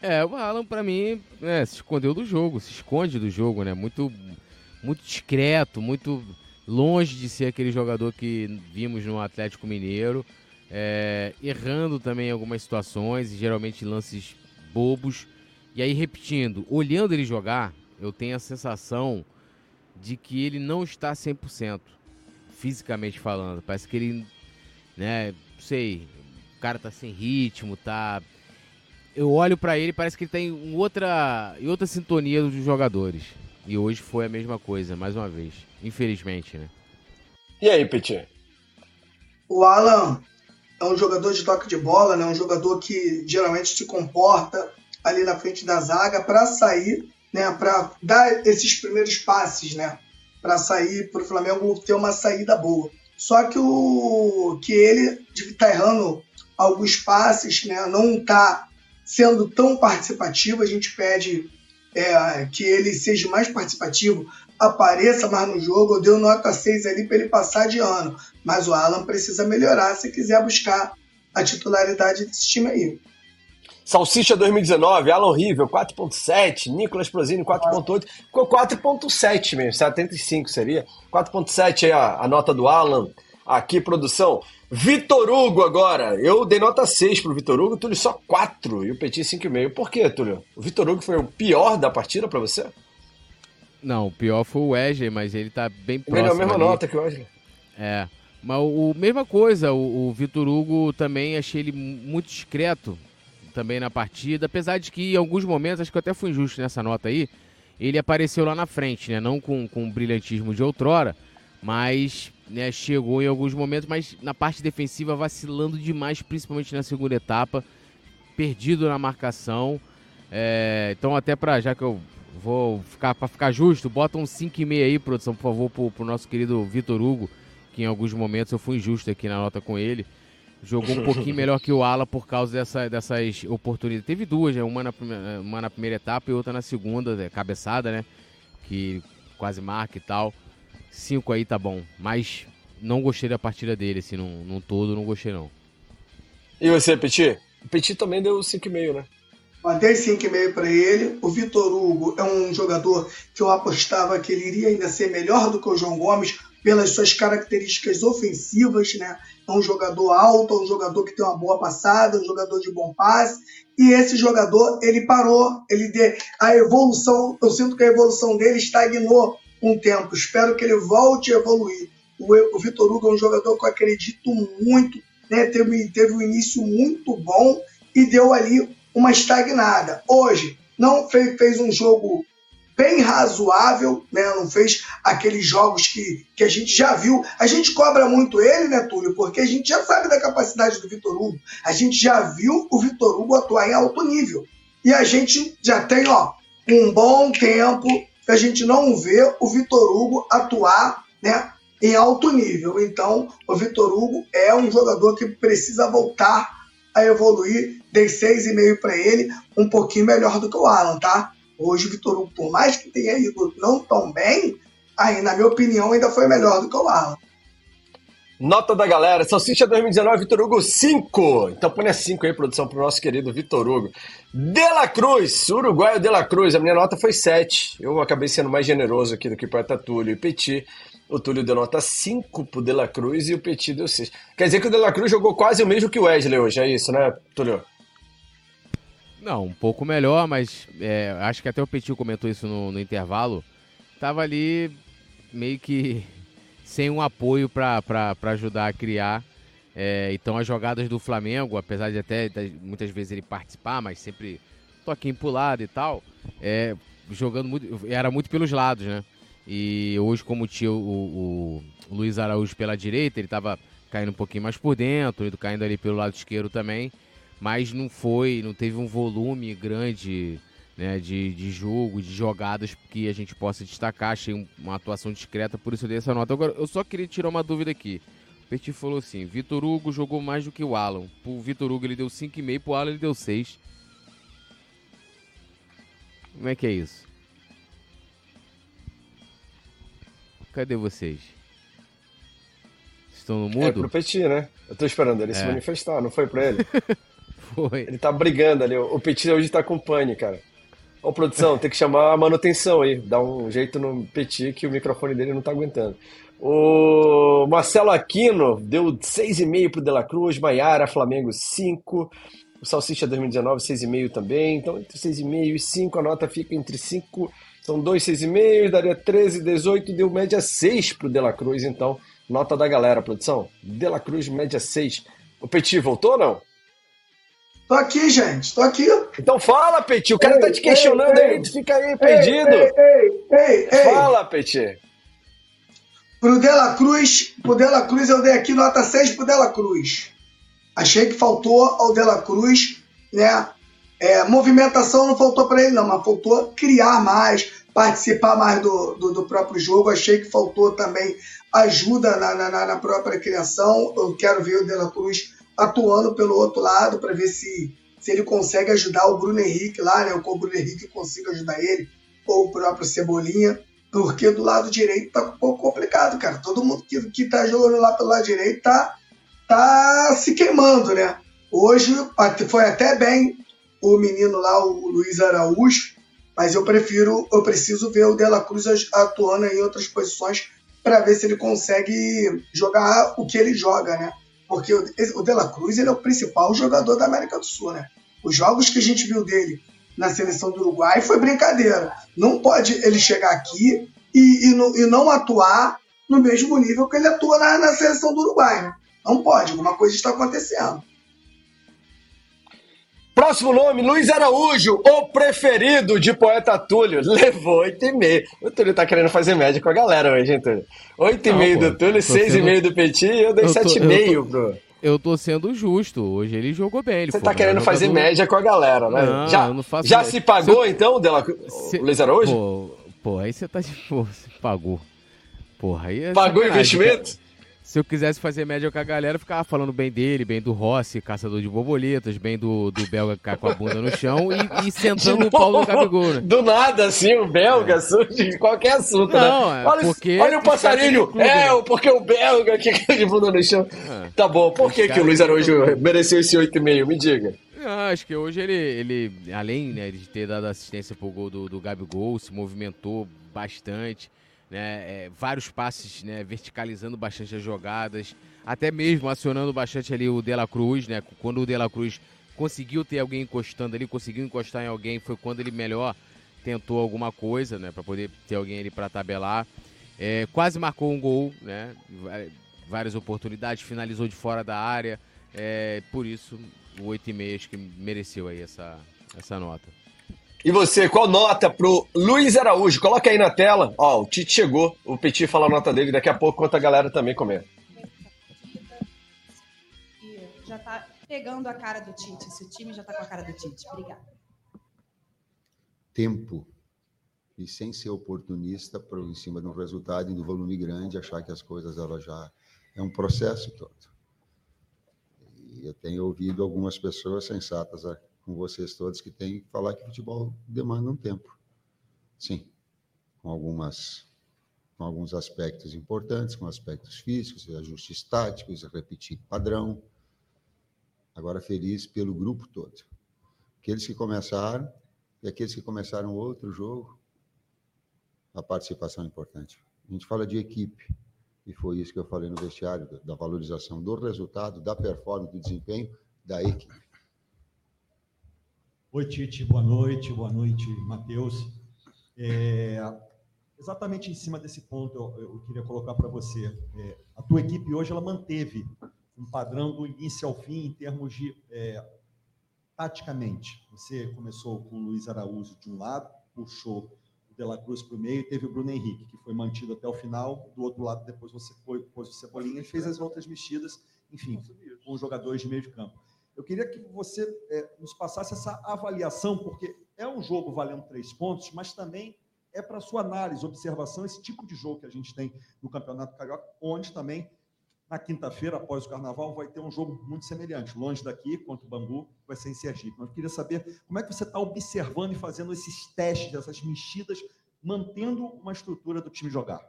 É, o Alan, para mim, é, se escondeu do jogo, se esconde do jogo, né? Muito, muito discreto, muito longe de ser aquele jogador que vimos no Atlético Mineiro. É, errando também algumas situações, geralmente lances bobos. E aí, repetindo, olhando ele jogar, eu tenho a sensação de que ele não está 100%, fisicamente falando. Parece que ele, né, não sei, o cara tá sem ritmo, tá. Eu olho para ele parece que ele tem um outra, outra sintonia dos jogadores. E hoje foi a mesma coisa, mais uma vez. Infelizmente, né? E aí, Petit? O Alan é um jogador de toque de bola, né? Um jogador que geralmente se comporta ali na frente da zaga para sair, né, para dar esses primeiros passes, né, para sair para o Flamengo ter uma saída boa. Só que o que ele está errando alguns passes, né, não está sendo tão participativo. A gente pede é, que ele seja mais participativo, apareça mais no jogo. Eu dei nota 6 ali para ele passar de ano. Mas o Alan precisa melhorar se quiser buscar a titularidade desse time aí. Salsicha 2019, Alan Rivel 4.7, Nicolas Prozini 4.8, ficou 4.7 mesmo, 75 seria. 4.7 aí a, a nota do Alan. Aqui, produção. Vitor Hugo agora. Eu dei nota 6 pro Vitor Hugo, Túlio só 4 e o Petit 5,5. Por quê, Túlio? O Vitor Hugo foi o pior da partida para você? Não, o pior foi o Wesley, mas ele tá bem próximo. Ele é a mesma ali. nota que o Wesley. É. Mas o, mesma coisa, o, o Vitor Hugo também achei ele muito discreto também na partida, apesar de que em alguns momentos, acho que eu até fui injusto nessa nota aí, ele apareceu lá na frente, né? Não com, com o brilhantismo de outrora, mas né, chegou em alguns momentos, mas na parte defensiva vacilando demais, principalmente na segunda etapa, perdido na marcação. É, então até para já que eu vou ficar para ficar justo, bota um 5,5 aí, produção, por favor, pro, pro nosso querido Vitor Hugo, que em alguns momentos eu fui injusto aqui na nota com ele. Jogou um [LAUGHS] pouquinho melhor que o Ala por causa dessa, dessas oportunidades. Teve duas, né? Uma na, primeira, uma na primeira etapa e outra na segunda, né? cabeçada, né? Que quase marca e tal. Cinco aí tá bom. Mas não gostei da partida dele, assim, num, num todo, não gostei não. E você, Petit? O Petit também deu 5,5, né? Mandei 5,5 para ele. O Vitor Hugo é um jogador que eu apostava que ele iria ainda ser melhor do que o João Gomes pelas suas características ofensivas, né? É um jogador alto, é um jogador que tem uma boa passada, um jogador de bom passe. E esse jogador, ele parou, ele de, a evolução, eu sinto que a evolução dele estagnou um tempo. Espero que ele volte a evoluir. O, o Vitor Hugo é um jogador que eu acredito muito, né? Teve, teve um início muito bom e deu ali uma estagnada. Hoje, não fez, fez um jogo bem razoável, né? Não fez aqueles jogos que, que a gente já viu. A gente cobra muito ele, né, Túlio? Porque a gente já sabe da capacidade do Vitor Hugo. A gente já viu o Vitor Hugo atuar em alto nível. E a gente já tem, ó, um bom tempo que a gente não vê o Vitor Hugo atuar, né, em alto nível. Então, o Vitor Hugo é um jogador que precisa voltar a evoluir. Dei 6,5 para ele, um pouquinho melhor do que o Alan, tá? Hoje o Vitor Hugo, por mais que tenha ido não tão bem, aí, na minha opinião, ainda foi melhor do que o Alan. Nota da galera, Salsicha 2019, Vitor Hugo 5. Então põe a 5 aí, produção, pro nosso querido Vitor Hugo. De La Cruz, Uruguaio De La Cruz, a minha nota foi 7. Eu acabei sendo mais generoso aqui do que poeta Túlio e Petit. O Túlio deu nota 5 pro De La Cruz e o Petit deu 6. Quer dizer que o De La Cruz jogou quase o mesmo que o Wesley hoje, é isso, né, Túlio? Não, um pouco melhor, mas é, acho que até o Petit comentou isso no, no intervalo. Tava ali meio que [LAUGHS] sem um apoio para ajudar a criar. É, então as jogadas do Flamengo, apesar de até muitas vezes ele participar, mas sempre toquinho pro lado e tal, é, jogando muito, era muito pelos lados, né? E hoje, como tinha o, o, o Luiz Araújo pela direita, ele estava caindo um pouquinho mais por dentro, caindo ali pelo lado esquerdo também, mas não foi, não teve um volume grande né, de, de jogo, de jogadas que a gente possa destacar. Achei uma atuação discreta, por isso eu dei essa nota. Agora, eu só queria tirar uma dúvida aqui. O Petit falou assim: Vitor Hugo jogou mais do que o Alan. Pro Vitor Hugo ele deu 5,5, pro Alan ele deu 6. Como é que é isso? Cadê vocês? Estão no mudo? É pro Petit, né? Eu tô esperando ele é. se manifestar, não foi pra ele? [LAUGHS] foi. Ele tá brigando ali. O Petit hoje tá com pane, cara. Ô, produção, tem que chamar a manutenção aí. Dá um jeito no Petit que o microfone dele não tá aguentando. O Marcelo Aquino deu 6,5 pro De La Cruz, Maiara, Flamengo 5. O Salsicha 2019, 6,5 também. Então, entre 6,5 e 5, a nota fica entre 5. São dois 6,5, daria 13, 18, deu média 6 pro De La Cruz. Então, nota da galera, produção. De La Cruz, média 6. O Petit voltou ou não? Tô aqui, gente, tô aqui. Então fala, Petit, o cara ei, tá te questionando ei, aí, tu fica aí perdido. Ei, ei, ei, Fala, Petit. Pro Dela Cruz, pro Dela Cruz eu dei aqui nota 6 pro Dela Cruz. Achei que faltou ao Dela Cruz, né? É, movimentação não faltou para ele, não, mas faltou criar mais, participar mais do, do, do, próprio jogo. Achei que faltou também ajuda na, na, na própria criação. Eu quero ver o Dela Cruz atuando pelo outro lado para ver se, se ele consegue ajudar o Bruno Henrique lá, né? O Bruno Henrique consiga ajudar ele, ou o próprio Cebolinha, porque do lado direito tá um pouco complicado, cara. Todo mundo que, que tá jogando lá pelo lado direito tá, tá se queimando, né? Hoje foi até bem o menino lá, o Luiz Araújo, mas eu prefiro, eu preciso ver o Dela Cruz atuando em outras posições para ver se ele consegue jogar o que ele joga, né? Porque o, De La Cruz ele é o principal jogador da América do Sul, né? Os jogos que a gente viu dele na seleção do Uruguai foi brincadeira. Não pode ele chegar aqui e, e, no, e não atuar no mesmo nível que ele atua na, na seleção do Uruguai. Né? Não pode, alguma coisa está acontecendo. Próximo nome, Luiz Araújo, o preferido de poeta Túlio. Levou 8,5. O Túlio tá querendo fazer média com a galera hoje, hein, Túlio? 8,5 do Túlio, 6,5 sendo... do Petit e eu dei 7,5 pro. Eu tô sendo justo. Hoje ele jogou bem. Ele Você tá querendo fazer média com a galera, né? Não, já não faço já se pagou, então, dela... Se... Luiz Araújo? Pô, pô, aí você tá de. Você [LAUGHS] pagou. Porra, aí é Pagou investimento? Se eu quisesse fazer média com a galera, eu ficava falando bem dele, bem do Rossi, caçador de borboletas, bem do, do belga que com a bunda no chão e, e sentando o Paulo no Gabigol, né? Do nada, assim, o belga é. surge de qualquer assunto, né? Não, né? Olha, porque olha o passarinho, clube, é, né? porque o belga que de bunda no chão. É. Tá bom, por que, que o Luiz Araújo mereceu esse 8,5? Me diga. Não, acho que hoje ele, ele além né, de ter dado assistência pro gol do, do Gabigol, se movimentou bastante né, é, vários passes, né, verticalizando bastante as jogadas, até mesmo acionando bastante ali o De La Cruz, né, quando o De La Cruz conseguiu ter alguém encostando ali, conseguiu encostar em alguém, foi quando ele melhor tentou alguma coisa, né, para poder ter alguém ali para tabelar. É, quase marcou um gol, né, várias oportunidades, finalizou de fora da área, é, por isso o 8,5 acho que mereceu aí essa, essa nota. E você, qual nota pro Luiz Araújo? Coloca aí na tela. Ó, o Tite chegou. O Petit fala a nota dele daqui a pouco, enquanto a galera também comenta. Já tá pegando a cara do Tite. Esse time já tá com a cara do Tite. Obrigada. Tempo. E sem ser oportunista por em cima de um resultado em um volume grande, achar que as coisas ela já é um processo todo. E eu tenho ouvido algumas pessoas sensatas aqui com vocês todos que tem que falar que futebol demanda um tempo. Sim, com algumas com alguns aspectos importantes, com aspectos físicos, ajustes táticos, repetir padrão. Agora feliz pelo grupo todo. Aqueles que começaram e aqueles que começaram outro jogo, a participação é importante. A gente fala de equipe, e foi isso que eu falei no vestiário, da valorização do resultado, da performance, do desempenho da equipe. Oi, Tite, boa noite, boa noite, Matheus. É, exatamente em cima desse ponto eu, eu queria colocar para você. É, a tua equipe hoje ela manteve um padrão do início ao fim em termos de é, taticamente. Você começou com o Luiz Araújo de um lado, puxou o De La Cruz para o meio e teve o Bruno Henrique, que foi mantido até o final. Do outro lado, depois você pôs o Cebolinha e fez as outras mexidas, enfim, com os jogadores de meio de campo. Eu queria que você é, nos passasse essa avaliação, porque é um jogo valendo três pontos, mas também é para sua análise, observação, esse tipo de jogo que a gente tem no Campeonato Carioca, onde também, na quinta-feira, após o Carnaval, vai ter um jogo muito semelhante. Longe daqui, contra o Bangu, vai ser em Sergipe. Mas eu queria saber como é que você está observando e fazendo esses testes, essas mexidas, mantendo uma estrutura do time jogar.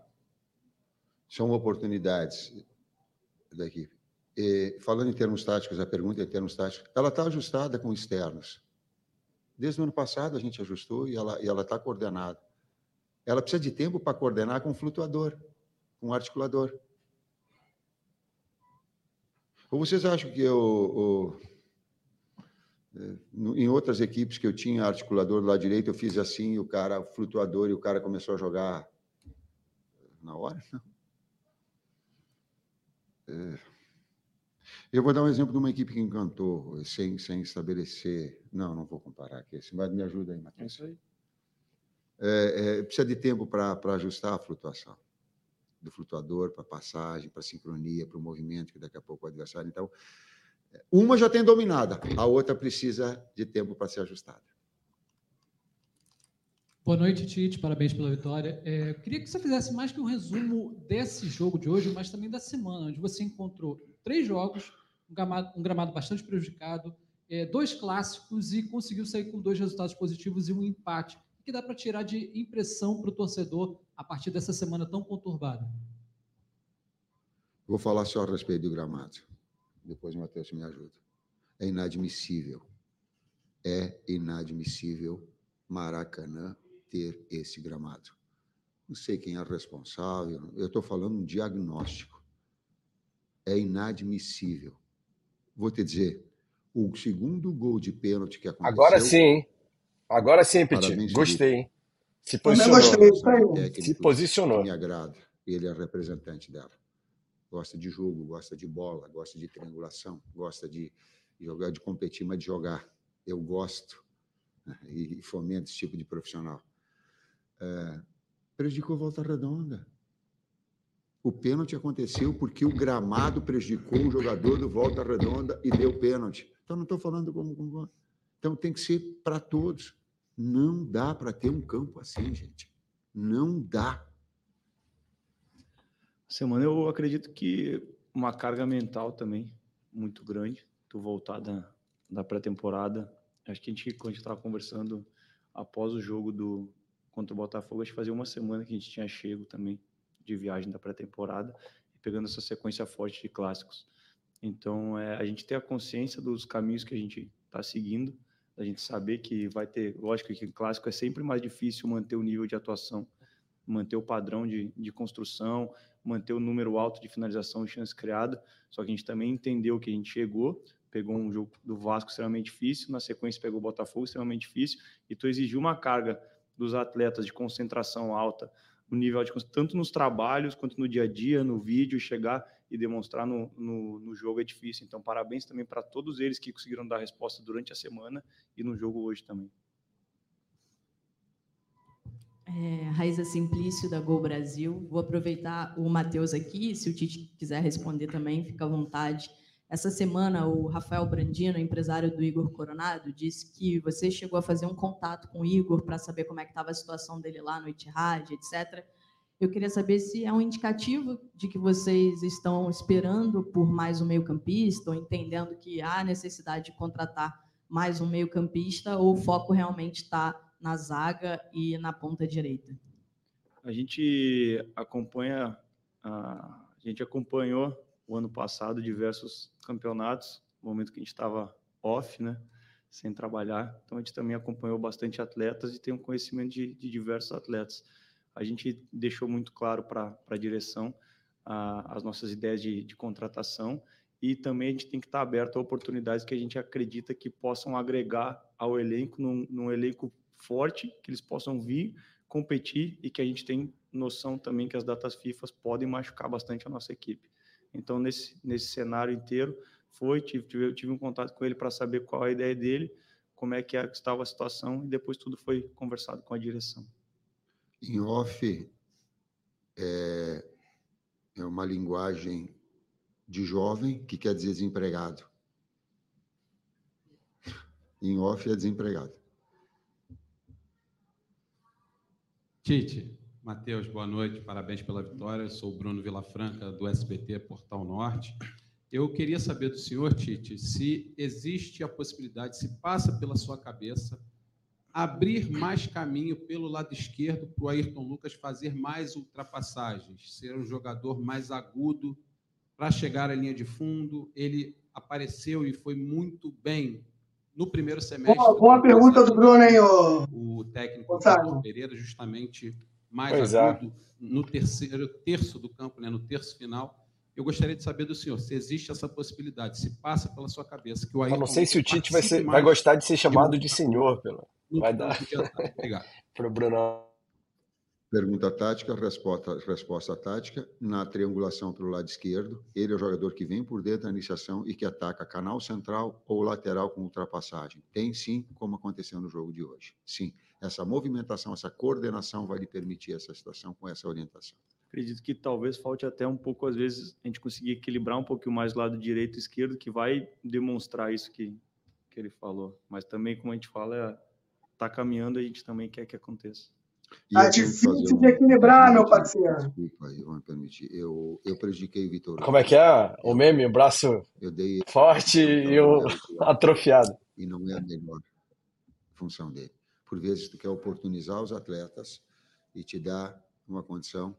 São oportunidades da equipe. E, falando em termos táticos, a pergunta é em termos táticos, ela está ajustada com externos. Desde o ano passado a gente ajustou e ela está coordenada ela precisa de tempo para coordenar com flutuador, com articulador. Ou vocês acham que eu, é, em outras equipes que eu tinha articulador do lado direito, eu fiz assim, o cara flutuador e o cara começou a jogar na hora? Não. [LAUGHS] É. Eu vou dar um exemplo de uma equipe que encantou, sem, sem estabelecer. Não, não vou comparar aqui. Mas me ajuda aí, Matheus. É é, é, precisa de tempo para ajustar a flutuação do flutuador para passagem, para sincronia, para o movimento que daqui a pouco o adversário. Então, uma já tem dominada, a outra precisa de tempo para ser ajustada. Boa noite, Tite. Parabéns pela vitória. É, queria que você fizesse mais que um resumo desse jogo de hoje, mas também da semana, onde você encontrou três jogos, um gramado, bastante prejudicado, é, dois clássicos e conseguiu sair com dois resultados positivos e um empate que dá para tirar de impressão para o torcedor a partir dessa semana tão conturbada? Vou falar só a respeito do gramado. Depois o Matheus me ajuda. É inadmissível. É inadmissível Maracanã ter esse gramado. Não sei quem é responsável, eu estou falando um diagnóstico. É inadmissível. Vou te dizer, o segundo gol de pênalti que aconteceu. Agora sim, Agora sim, Petit. Gostei, hein? Se posicionou. Gostei, aí. É Se posicionou. Me agrada. Ele é representante dela. Gosta de jogo, gosta de bola, gosta de triangulação, gosta de jogar, de competir, mas de jogar. Eu gosto né? e fomento esse tipo de profissional. É, prejudicou Volta Redonda. O pênalti aconteceu porque o gramado prejudicou o jogador do Volta Redonda e deu pênalti. Então, não estou falando como, como então tem que ser para todos. Não dá para ter um campo assim, gente. Não dá. Semana eu acredito que uma carga mental também muito grande. Tu voltar da, da pré-temporada. Acho que a gente, quando a estava conversando após o jogo do contra o Botafogo, acho que fazia uma semana que a gente tinha chego também de viagem da pré-temporada e pegando essa sequência forte de clássicos. Então, é, a gente ter a consciência dos caminhos que a gente está seguindo a gente saber que vai ter, lógico que clássico é sempre mais difícil manter o nível de atuação, manter o padrão de, de construção, manter o número alto de finalização e chance criada, só que a gente também entendeu que a gente chegou, pegou um jogo do Vasco extremamente difícil, na sequência pegou o Botafogo extremamente difícil, e tu exigiu uma carga dos atletas de concentração alta, no nível de tanto nos trabalhos quanto no dia a dia, no vídeo, chegar e demonstrar no, no, no jogo é difícil. Então, parabéns também para todos eles que conseguiram dar resposta durante a semana e no jogo hoje também. É, Raíza Simplício, da Gol Brasil. Vou aproveitar o Matheus aqui, se o Tite quiser responder também, fica à vontade. Essa semana, o Rafael Brandino, empresário do Igor Coronado, disse que você chegou a fazer um contato com o Igor para saber como é que estava a situação dele lá no Itihad, etc. Eu queria saber se é um indicativo de que vocês estão esperando por mais um meio-campista, ou entendendo que há necessidade de contratar mais um meio-campista, ou o foco realmente está na zaga e na ponta direita. a gente acompanha, a gente acompanhou o ano passado diversos campeonatos, momento que a gente estava off, né, sem trabalhar. Então a gente também acompanhou bastante atletas e tem um conhecimento de, de diversos atletas. A gente deixou muito claro para a direção as nossas ideias de, de contratação e também a gente tem que estar aberto a oportunidades que a gente acredita que possam agregar ao elenco, num, num elenco forte, que eles possam vir competir e que a gente tem noção também que as datas FIFA podem machucar bastante a nossa equipe. Então, nesse, nesse cenário inteiro, foi, tive, tive, tive um contato com ele para saber qual é a ideia dele, como é que estava a situação, e depois tudo foi conversado com a direção. Em off, é, é uma linguagem de jovem que quer dizer desempregado. Em off é desempregado. Tite, Matheus, boa noite, parabéns pela vitória. Eu sou o Bruno Vilafranca, do SBT Portal Norte. Eu queria saber do senhor, Tite, se existe a possibilidade, se passa pela sua cabeça, abrir mais caminho pelo lado esquerdo para o Ayrton Lucas fazer mais ultrapassagens, ser um jogador mais agudo para chegar à linha de fundo. Ele apareceu e foi muito bem no primeiro semestre. Boa, boa pergunta do Bruno, hein, o, o técnico Pereira, justamente mais pois agudo é. no terceiro terço do campo, né, no terço final. Eu gostaria de saber do senhor se existe essa possibilidade, se passa pela sua cabeça que o Ayrton. Eu não sei se o Tite vai, ser, vai gostar de ser chamado de senhor, pelo. Vai dar. Obrigado. [LAUGHS] Para o Bruno. Pergunta tática, resposta, resposta tática. Na triangulação para o lado esquerdo, ele é o jogador que vem por dentro da iniciação e que ataca canal central ou lateral com ultrapassagem. Tem sim, como aconteceu no jogo de hoje. Sim, essa movimentação, essa coordenação vai lhe permitir essa situação com essa orientação. Acredito que talvez falte até um pouco, às vezes, a gente conseguir equilibrar um pouquinho mais o lado direito e esquerdo, que vai demonstrar isso que, que ele falou. Mas também, como a gente fala, está caminhando e a gente também quer que aconteça. Tá difícil um... de equilibrar, meu parceiro. Desculpa aí, vamos permitir. Eu, eu prejudiquei o Vitor. Como é que é? O meme, o braço eu dei... forte e o atrofiado. E não é a melhor função dele. Por vezes, tu quer oportunizar os atletas e te dar uma condição.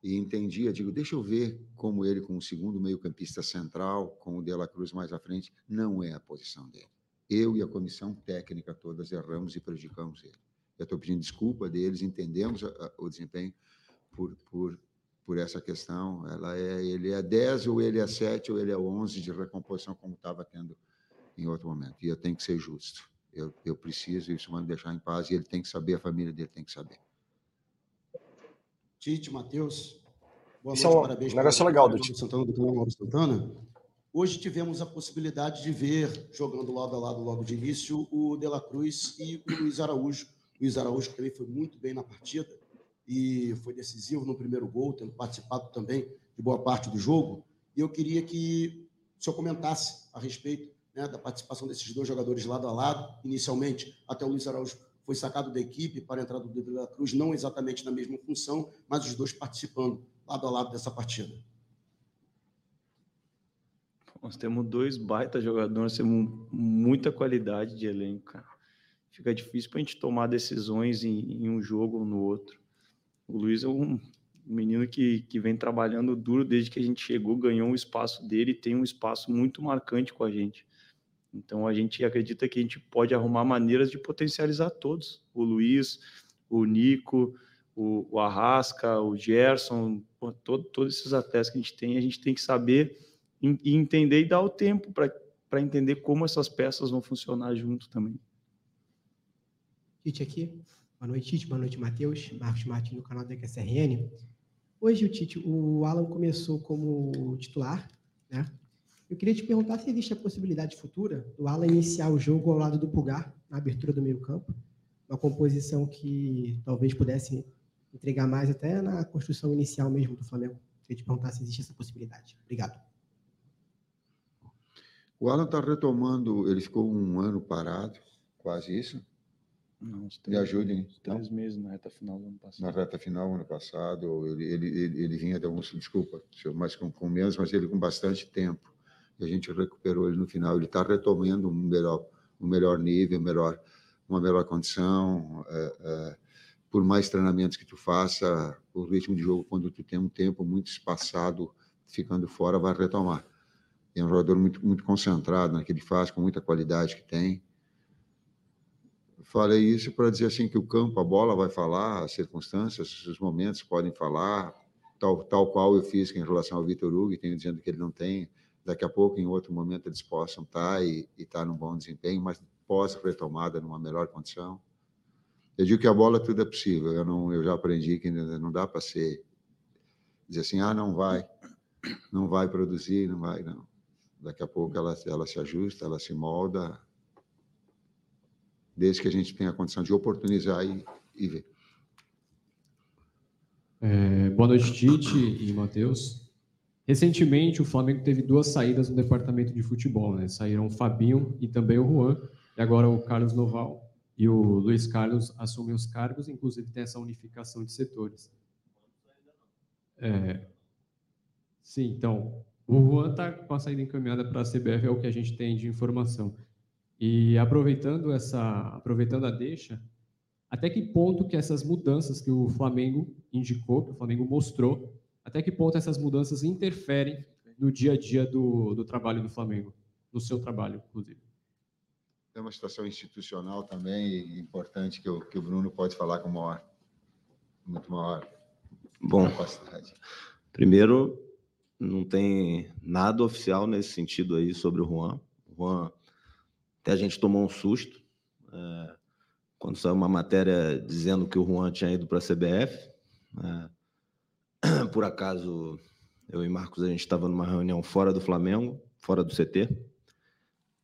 E entendia, digo, deixa eu ver como ele, com o segundo meio-campista central, com o De La Cruz mais à frente, não é a posição dele. Eu e a comissão técnica todas erramos e prejudicamos ele. Eu estou pedindo desculpa deles, entendemos a, a, o desempenho por, por, por essa questão. Ela é, ele é 10, ou ele é 7, ou ele é 11 de recomposição, como estava tendo em outro momento. E eu tenho que ser justo. Eu, eu preciso, isso manda deixar em paz, e ele tem que saber, a família dele tem que saber. Tite, Matheus, boa isso noite, é um parabéns. negócio legal do Tite. Santana, do canal Mauro Santana. Hoje tivemos a possibilidade de ver, jogando lado a lado logo de início, o De La Cruz e o Luiz Araújo Luiz Araújo também foi muito bem na partida e foi decisivo no primeiro gol, tendo participado também de boa parte do jogo. E eu queria que o senhor comentasse a respeito né, da participação desses dois jogadores lado a lado. Inicialmente, até o Luiz Araújo foi sacado da equipe para a entrada do De La Cruz, não exatamente na mesma função, mas os dois participando lado a lado dessa partida. Nós temos dois baita jogadores, temos muita qualidade de elenco, cara fica difícil para a gente tomar decisões em, em, um jogo ou no outro. O Luiz é um menino que, que vem trabalhando duro desde que a gente chegou, ganhou um espaço dele e tem um espaço muito marcante com a gente. Então a gente acredita que a gente pode arrumar maneiras de potencializar todos. O Luiz, o Nico, o, o Arrasca, o Gerson, todo, todos esses atletas que a gente tem, a gente tem que saber e entender e dar o tempo para entender como essas peças vão funcionar junto também. Tite aqui. Boa noite, Tite. Boa noite, Matheus. Marcos Martins, no canal da QSRN. Hoje, o Tite, o Alan começou como titular, né? Eu queria te perguntar se existe a possibilidade futura do Alan iniciar o jogo ao lado do Pulgar, na abertura do meio-campo. Uma composição que talvez pudesse entregar mais até na construção inicial mesmo do Flamengo. Eu queria te perguntar se existe essa possibilidade. Obrigado. O Alan está retomando, ele ficou um ano parado, quase isso, não, Me ajudem. Três não? meses na reta final do ano passado. Na reta final do ano passado, ele, ele, ele, ele vinha de alguns, desculpa, mas com, com menos, mas ele com bastante tempo. E a gente recuperou ele no final. Ele está retomando um melhor, um melhor nível, melhor, uma melhor condição. É, é, por mais treinamentos que tu faça, o ritmo de jogo, quando tu tem um tempo muito espaçado, ficando fora, vai retomar. É um jogador muito, muito concentrado no que ele faz, com muita qualidade que tem. Falei isso para dizer assim que o campo, a bola vai falar, as circunstâncias, os momentos podem falar, tal, tal qual eu fiz em relação ao Vitor Hugo, tenho dizendo que ele não tem. Daqui a pouco, em outro momento, eles possam estar e estar num bom desempenho, mas pós-retomada, numa melhor condição. Eu digo que a bola tudo é possível. Eu não, eu já aprendi que não dá para ser dizer assim, ah, não vai, não vai produzir, não vai, não. Daqui a pouco ela, ela se ajusta, ela se molda, desde que a gente tenha a condição de oportunizar e, e ver. É, boa noite, Tite e Matheus. Recentemente, o Flamengo teve duas saídas no departamento de futebol, né? Saíram o Fabinho e também o Juan, e agora o Carlos Noval e o Luiz Carlos assumem os cargos, inclusive tem essa unificação de setores. É, sim, então, o Juan está com a saída encaminhada para a CBF, é o que a gente tem de informação. E aproveitando essa, aproveitando a deixa, até que ponto que essas mudanças que o Flamengo indicou, que o Flamengo mostrou, até que ponto essas mudanças interferem no dia a dia do, do trabalho do Flamengo, no seu trabalho, inclusive? Tem uma situação institucional também importante que o, que o Bruno pode falar com maior, muito maior Bom, capacidade. Primeiro, não tem nada oficial nesse sentido aí sobre o Juan. O Juan, até a gente tomou um susto é, quando saiu uma matéria dizendo que o Juan tinha ido para a CBF. É, [CLEARS THROAT] por acaso, eu e Marcos, a gente estava numa reunião fora do Flamengo, fora do CT.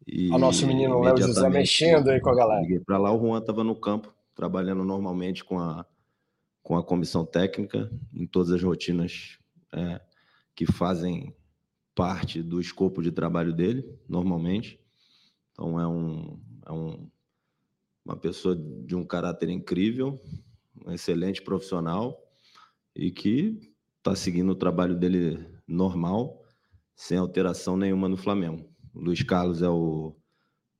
E o nosso menino Léo José mexendo aí com a galera. Liguei para lá, o Juan estava no campo, trabalhando normalmente com a, com a comissão técnica, em todas as rotinas é, que fazem parte do escopo de trabalho dele, normalmente. Então, é, um, é um, uma pessoa de um caráter incrível, um excelente profissional e que está seguindo o trabalho dele normal, sem alteração nenhuma no Flamengo. Luiz Carlos é o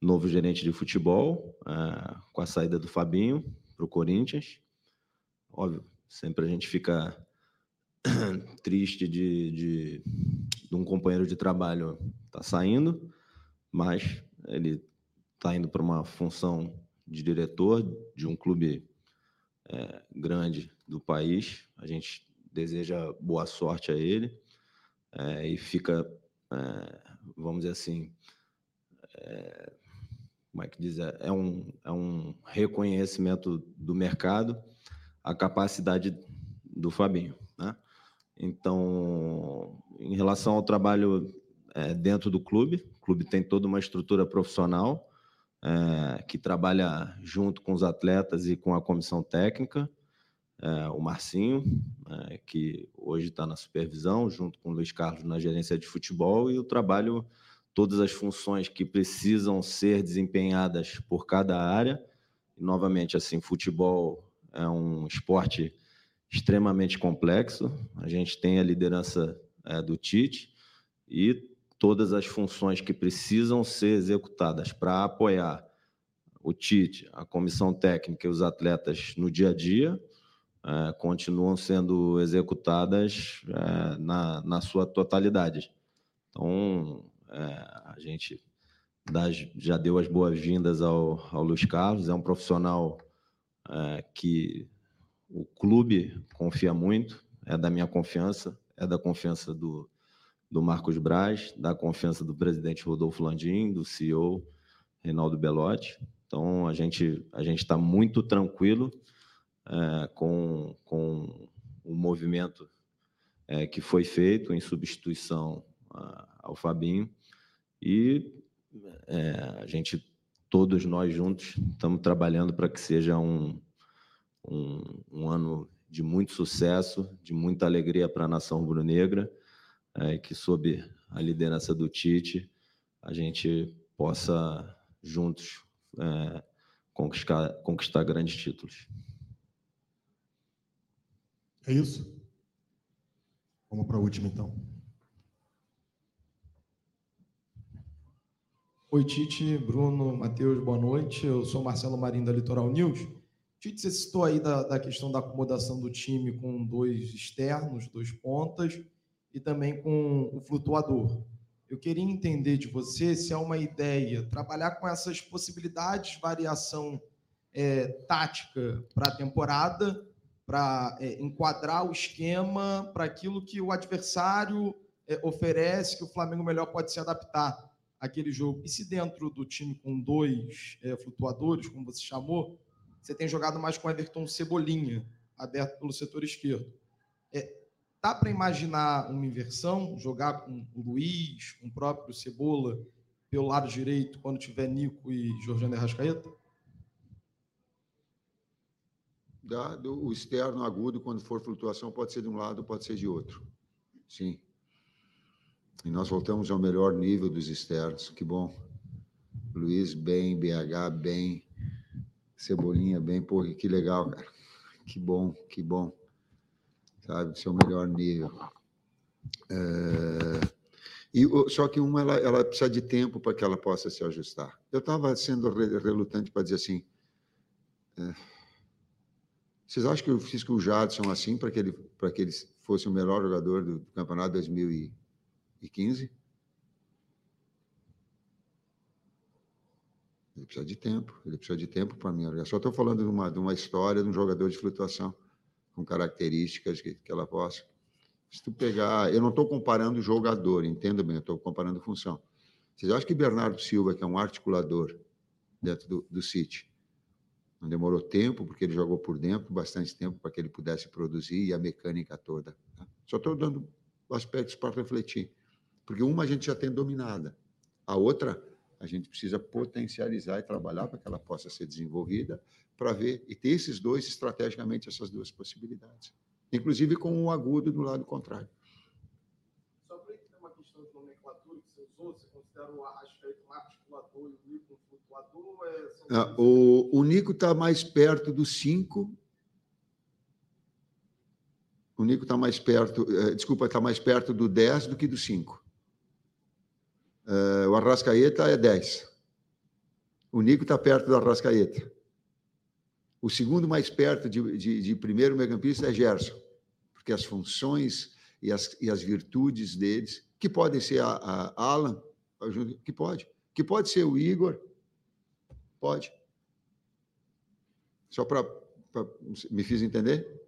novo gerente de futebol, é, com a saída do Fabinho para o Corinthians. Óbvio, sempre a gente fica [CLEARS THROAT] triste de, de, de, um companheiro de trabalho tá saindo, mas ele está indo para uma função de diretor de um clube é, grande do país. A gente deseja boa sorte a ele é, e fica é, vamos dizer assim, é, como é que diz? É, é um, é um reconhecimento do mercado, a capacidade do Fabinho. Né? Então, em relação ao trabalho é, dentro do clube, o clube tem toda uma estrutura profissional é, que trabalha junto com os atletas e com a comissão técnica. É, o Marcinho, é, que hoje está na supervisão, junto com o Luiz Carlos na gerência de futebol, e o trabalho, todas as funções que precisam ser desempenhadas por cada área. E, novamente, assim, futebol é um esporte extremamente complexo. A gente tem a liderança do Tite e todas as funções que precisam ser executadas para apoiar o Tite, a comissão técnica e os atletas no dia a dia é, continuam sendo executadas é, na, na sua totalidade. Então, é, a gente dá, já deu as boas-vindas ao, ao Luiz Carlos, é um profissional é, que o clube confia muito, é da minha confiança, é da confiança do, do Marcos Braz, da confiança do presidente Rodolfo Landim, do CEO Reinaldo Belotti. Então, a gente a está muito tranquilo é, com, com o movimento é, que foi feito em substituição a, ao Fabinho. E é, a gente, todos nós juntos, estamos trabalhando para que seja um, um, um, ano de muito sucesso, de muita alegria para a nação rubro-negra, é, que sob a liderança do Tite, a gente possa juntos é, conquistar, conquistar grandes títulos. É isso? Vamos para a última, então. Oi, Tite, Bruno, Matheus, boa noite. Eu sou Marcelo Marinho da Litoral News. Tite, você citou aí da, da questão da acomodação do time com dois externos, dois pontas, e também com o flutuador. Eu queria entender de você se é uma ideia trabalhar com essas possibilidades de variação é, tática para a temporada, para é, enquadrar o esquema para aquilo que o adversário é, oferece, que o Flamengo melhor pode se adaptar àquele jogo. E se dentro do time com dois é, flutuadores, como você chamou, você tem jogado mais com Everton Cebolinha, aberto pelo setor esquerdo. Dá para imaginar uma inversão, jogar com o Luiz, com o próprio Cebola, pelo lado direito, quando tiver Nico e Jorge Arrascaeta? Dá, o externo agudo, quando for flutuação, pode ser de um lado, pode ser de outro. Sim. E nós voltamos ao melhor nível dos externos. Que bom. Luiz bem, BH bem, Cebolinha bem. Pô, que legal, cara. Que bom, que bom. Sabe, seu melhor nível. É... E, só que uma, ela, ela precisa de tempo para que ela possa se ajustar. Eu estava sendo relutante para dizer assim... É... Vocês acham que eu fiz com o Jadson assim para que ele, que ele fosse o melhor jogador do, do campeonato 2000 e 15. Ele precisa de tempo, ele precisa de tempo para mim. Eu só estou falando de uma, de uma história de um jogador de flutuação, com características que, que ela possa. Se tu pegar, eu não estou comparando jogador, entenda bem, eu estou comparando função. Vocês acham que Bernardo Silva, que é um articulador dentro do, do City, não demorou tempo, porque ele jogou por dentro, bastante tempo para que ele pudesse produzir e a mecânica toda. Tá? Só estou dando aspectos para refletir. Porque uma a gente já tem dominada, a outra a gente precisa potencializar e trabalhar para que ela possa ser desenvolvida, para ver e ter esses dois estrategicamente essas duas possibilidades, inclusive com o agudo do lado contrário. Só para entender uma questão de nomenclatura que você usou, você considera o Arrascaeta um articulador e o Nico um flutuador? É... Ah, o, o Nico está mais perto do 5 o Nico está mais perto, eh, desculpa, está mais perto do 10 do que do 5. Uh, o Arrascaeta é 10. O Nico está perto do Arrascaeta. O segundo mais perto de, de, de primeiro meio-campista é Gerson, porque as funções e as, e as virtudes deles, que podem ser a, a Alan, que pode, que pode ser o Igor, pode. Só para me fiz entender?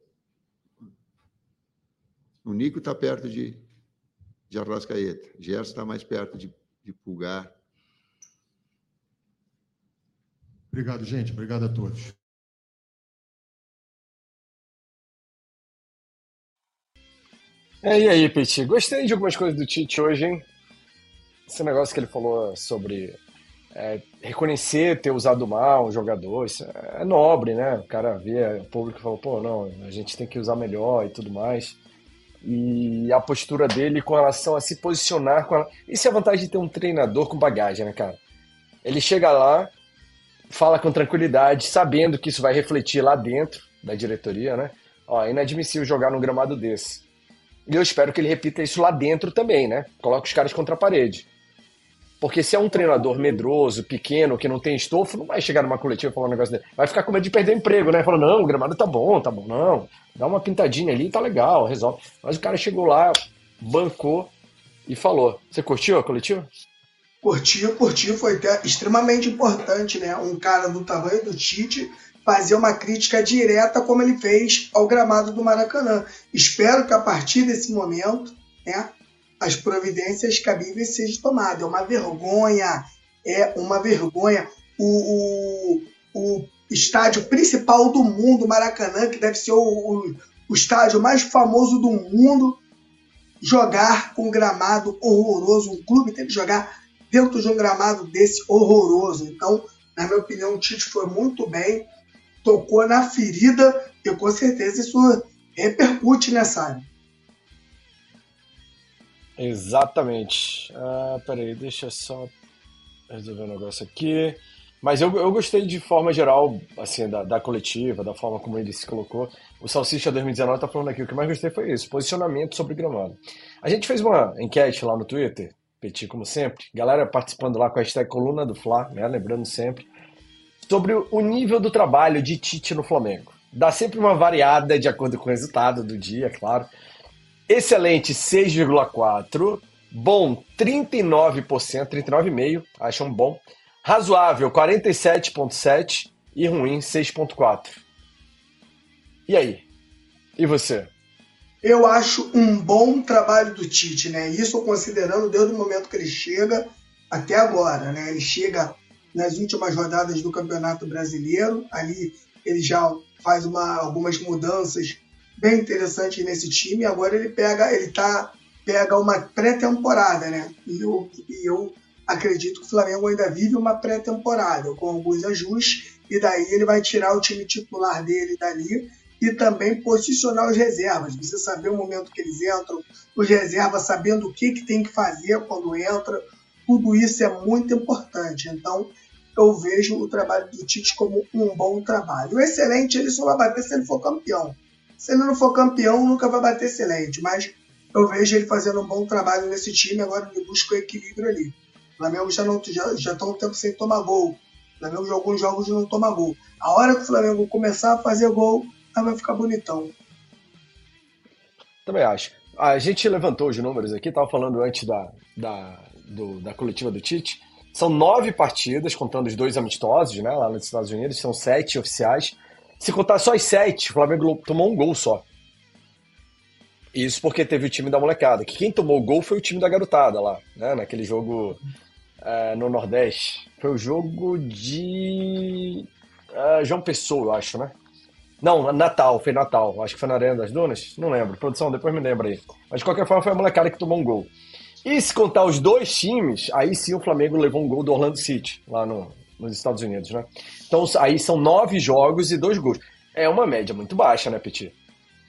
O Nico está perto de, de Arrascaeta, Gerson está mais perto de de pulgar. Obrigado, gente. Obrigado a todos. É, e aí, Peti? Gostei de algumas coisas do Tite hoje, hein? Esse negócio que ele falou sobre é, reconhecer ter usado mal o jogador, isso é nobre, né? O cara vê, o público falou, pô, não, a gente tem que usar melhor e tudo mais e a postura dele com relação a se posicionar com ela. Isso é a vantagem de ter um treinador com bagagem, né, cara? Ele chega lá, fala com tranquilidade, sabendo que isso vai refletir lá dentro da diretoria, né? Ó, é inadmissível jogar num gramado desse. E eu espero que ele repita isso lá dentro também, né? Coloque os caras contra a parede. Porque se é um treinador medroso, pequeno, que não tem estofo, não vai chegar numa coletiva e falar um negócio dele. Vai ficar com medo de perder emprego, né? Falando, não, o gramado tá bom, tá bom, não. Dá uma pintadinha ali, tá legal, resolve. Mas o cara chegou lá, bancou e falou. Você curtiu a coletiva? Curtiu, curtiu, foi extremamente importante, né? Um cara do tamanho do Tite fazer uma crítica direta como ele fez ao gramado do Maracanã. Espero que a partir desse momento, né, as providências cabíveis sejam tomadas. É uma vergonha, é uma vergonha. O, o, o estádio principal do mundo, Maracanã, que deve ser o, o, o estádio mais famoso do mundo, jogar com um gramado horroroso. Um clube tem que jogar dentro de um gramado desse horroroso. Então, na minha opinião, o Tite foi muito bem, tocou na ferida e com certeza isso repercute nessa área. Exatamente. Ah, peraí, deixa eu só resolver um negócio aqui. Mas eu, eu gostei de forma geral, assim, da, da coletiva, da forma como ele se colocou. O Salsicha 2019 tá falando aqui, o que mais gostei foi isso, posicionamento sobre gramado. A gente fez uma enquete lá no Twitter, Petit, como sempre, galera participando lá com a hashtag coluna do Fla, né, lembrando sempre. sobre o nível do trabalho de Tite no Flamengo. Dá sempre uma variada de acordo com o resultado do dia, claro. Excelente 6,4. Bom 39%, 39,5%, acham bom. Razoável 47,7% e ruim 6,4%. E aí? E você? Eu acho um bom trabalho do Tite, né? Isso considerando desde o momento que ele chega até agora, né? Ele chega nas últimas rodadas do Campeonato Brasileiro, ali ele já faz uma, algumas mudanças bem interessantes nesse time. Agora ele pega, ele tá pega uma pré-temporada, né? E eu, e eu acredito que o Flamengo ainda vive uma pré-temporada com alguns ajustes e daí ele vai tirar o time titular dele dali e também posicionar os reservas. Você saber o momento que eles entram, os reservas sabendo o que, que tem que fazer quando entra, tudo isso é muito importante. Então, eu vejo o trabalho do Tite como um bom trabalho. O excelente ele só vai bater se ele for campeão. Se ele não for campeão, nunca vai bater excelente. Mas eu vejo ele fazendo um bom trabalho nesse time. Agora ele busca o equilíbrio ali. O Flamengo já não já, já um tempo sem tomar gol. O Flamengo jogou alguns jogos e não toma gol. A hora que o Flamengo começar a fazer gol, aí vai ficar bonitão. Também acho. A gente levantou os números aqui, estava falando antes da, da, do, da coletiva do Tite. São nove partidas, contando os dois amistosos, né, lá nos Estados Unidos, são sete oficiais. Se contar só as sete, o Flamengo tomou um gol só. Isso porque teve o time da molecada. Que quem tomou o gol foi o time da garotada lá, né? Naquele jogo é, no Nordeste. Foi o jogo de é, João Pessoa, eu acho, né? Não, Natal, foi Natal. Acho que foi na Arena das Dunas. Não lembro. Produção, depois me lembra aí. Mas de qualquer forma, foi a molecada que tomou um gol. E se contar os dois times, aí sim o Flamengo levou um gol do Orlando City, lá no, nos Estados Unidos, né? Então aí são nove jogos e dois gols. É uma média muito baixa, né, Petit?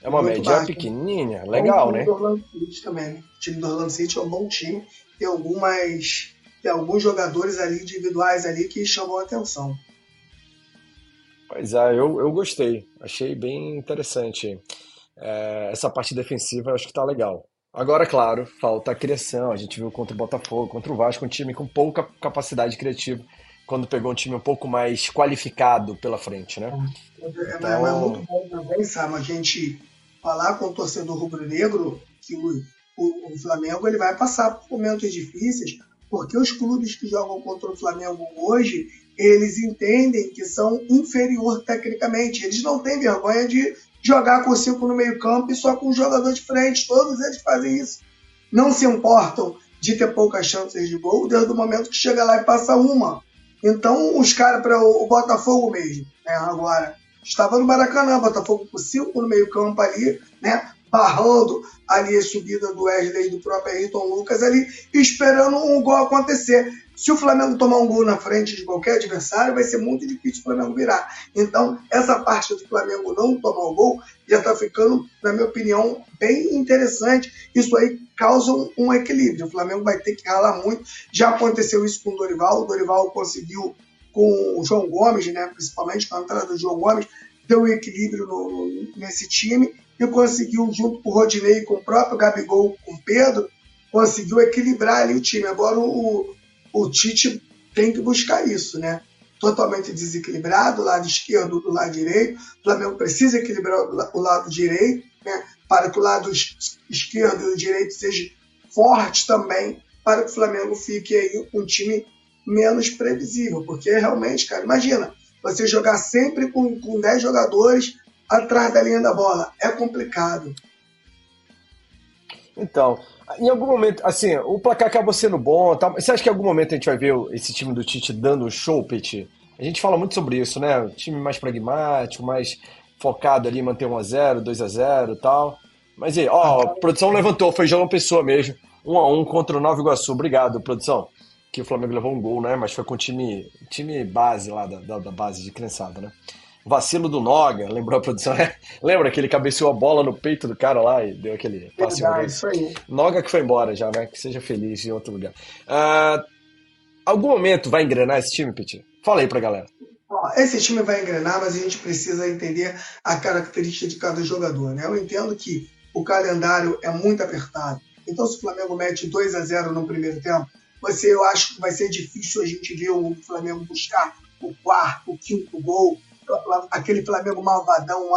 É uma muito média baixa. pequenininha, legal, né? O Orlando City também. Né? O time do Orlando City é um bom time. Tem algumas tem alguns jogadores ali individuais ali que chamam a atenção. Pois é, eu, eu gostei. Achei bem interessante. É, essa parte defensiva eu acho que tá legal. Agora, claro, falta a criação. A gente viu contra o Botafogo, contra o Vasco, um time com pouca capacidade criativa, quando pegou um time um pouco mais qualificado pela frente, né? É, então... é, é muito bom também, Sam, a gente falar com o torcedor rubro-negro que o, o, o, Flamengo ele vai passar por momentos difíceis, porque os clubes que jogam contra o Flamengo hoje, eles entendem que são inferior tecnicamente. Eles não têm vergonha de jogar com cinco no meio-campo e só com um jogador de frente. Todos eles fazem isso. Não se importam de ter poucas chances de gol desde o momento que chega lá e passa uma. Então, os caras, para o Botafogo mesmo, né, agora, estava no Maracanã, Botafogo com cinco no meio-campo ali, né, barrando ali a subida do Wesley e do próprio Ayrton Lucas ali, esperando um gol acontecer. Se o Flamengo tomar um gol na frente de qualquer adversário, vai ser muito difícil o Flamengo virar. Então, essa parte do Flamengo não tomar o gol já está ficando, na minha opinião, bem interessante. Isso aí causa um, equilíbrio. O Flamengo vai ter que ralar muito. Já aconteceu isso com o Dorival. O Dorival conseguiu com o João Gomes, né, principalmente com a entrada do João Gomes, deu um equilíbrio no, nesse time e conseguiu, junto com o Rodinei, com o próprio Gabigol, com o Pedro, conseguiu equilibrar ali o time. Agora o, o Tite tem que buscar isso, né? Totalmente desequilibrado, lado esquerdo do lado direito. O Flamengo precisa equilibrar o lado direito, né? Para que o lado esquerdo e o direito seja forte também, para que o Flamengo fique aí um time menos previsível. Porque realmente, cara, imagina, você jogar sempre com, com 10 jogadores atrás da linha da bola. É complicado. Então, em algum momento, assim, o placar acabou sendo bom. Tá? Você acha que em algum momento a gente vai ver esse time do Tite dando um show, Pete? A gente fala muito sobre isso, né? O time mais pragmático, mais focado ali manter 1x0, 2x0 e tal. Mas aí, ó, a produção levantou, foi João Pessoa mesmo. 1x1 contra o Nova Iguaçu. Obrigado, produção. Que o Flamengo levou um gol, né? Mas foi com o time, time base lá, da, da, da base de criançada, né? Vacilo do Noga, lembrou a produção? Lembra que ele cabeceou a bola no peito do cara lá e deu aquele passe Verdade, isso aí. Noga que foi embora já, né? Que seja feliz em outro lugar. Uh, algum momento vai engrenar esse time, Petit? Fala aí pra galera. Esse time vai engrenar, mas a gente precisa entender a característica de cada jogador, né? Eu entendo que o calendário é muito apertado. Então, se o Flamengo mete 2 a 0 no primeiro tempo, você, eu acho que vai ser difícil a gente ver o Flamengo buscar o quarto, o quinto gol, aquele Flamengo malvadão,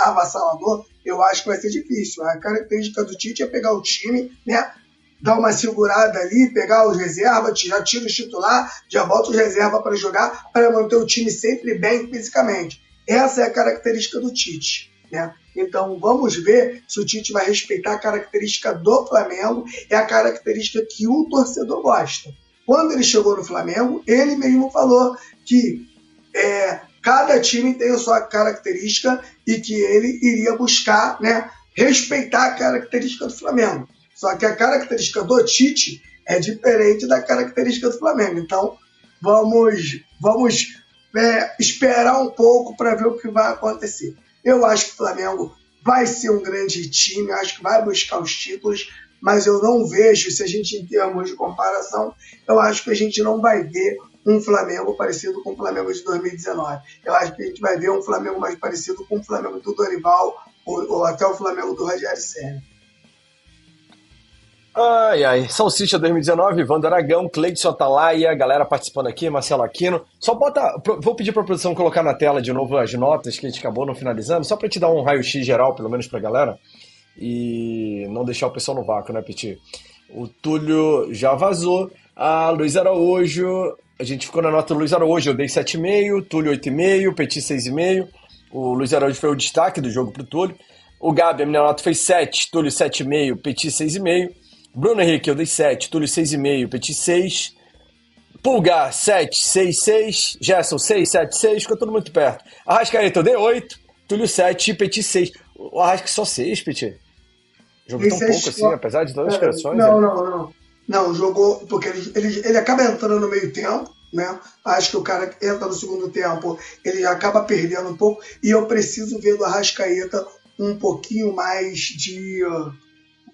avassalador, eu acho que vai ser difícil. A característica do Tite é pegar o time, né? Dar uma segurada ali, pegar os reservas, já tira o titular, já bota os reservas para jogar, para manter o time sempre bem fisicamente. Essa é a característica do Tite. Né? Então vamos ver se o Tite vai respeitar a característica do Flamengo, é a característica que o torcedor gosta. Quando ele chegou no Flamengo, ele mesmo falou que é, cada time tem a sua característica e que ele iria buscar né, respeitar a característica do Flamengo. Só que a característica do Tite é diferente da característica do Flamengo. Então vamos, vamos é, esperar um pouco para ver o que vai acontecer. Eu acho que o Flamengo vai ser um grande time, acho que vai buscar os títulos, mas eu não vejo, se a gente em termos de comparação, eu acho que a gente não vai ver um Flamengo parecido com o Flamengo de 2019. Eu acho que a gente vai ver um Flamengo mais parecido com o Flamengo do Dorival ou, ou até o Flamengo do Rogério Senna. Ai, ai. Salsicha 2019, Wanda Aragão, Cleidson Atalaia, galera participando aqui, Marcelo Aquino. Só bota. Vou pedir pra produção colocar na tela de novo as notas que a gente acabou não finalizando, só pra te dar um raio-x geral, pelo menos pra galera. E não deixar o pessoal no vácuo, né, Peti? O Túlio já vazou. A Luiz Araújo. A gente ficou na nota do Luiz Araújo, eu dei 7,5, Túlio 8,5, Petit 6,5. O Luiz Araújo foi o destaque do jogo pro Túlio. O Gabi, a minha nota foi 7, Túlio 7,5, Petit 6,5. Bruno Henrique, eu dei 7. Túlio 6,5. Petit 6. Pulgar 7, 6, 6. Gerson 6, 7, 6. Ficou tudo muito perto. Arrascaeta, eu dei 8. Túlio 7. Petit 6. O Arrasca só 6, Petit. Jogou tão pouco assim, apesar de todas as criações. Não, né? não, não. Não, jogou. Porque ele, ele, ele acaba entrando no meio tempo. Né? Acho que o cara entra no segundo tempo, ele acaba perdendo um pouco. E eu preciso ver do Arrascaeta um pouquinho mais de.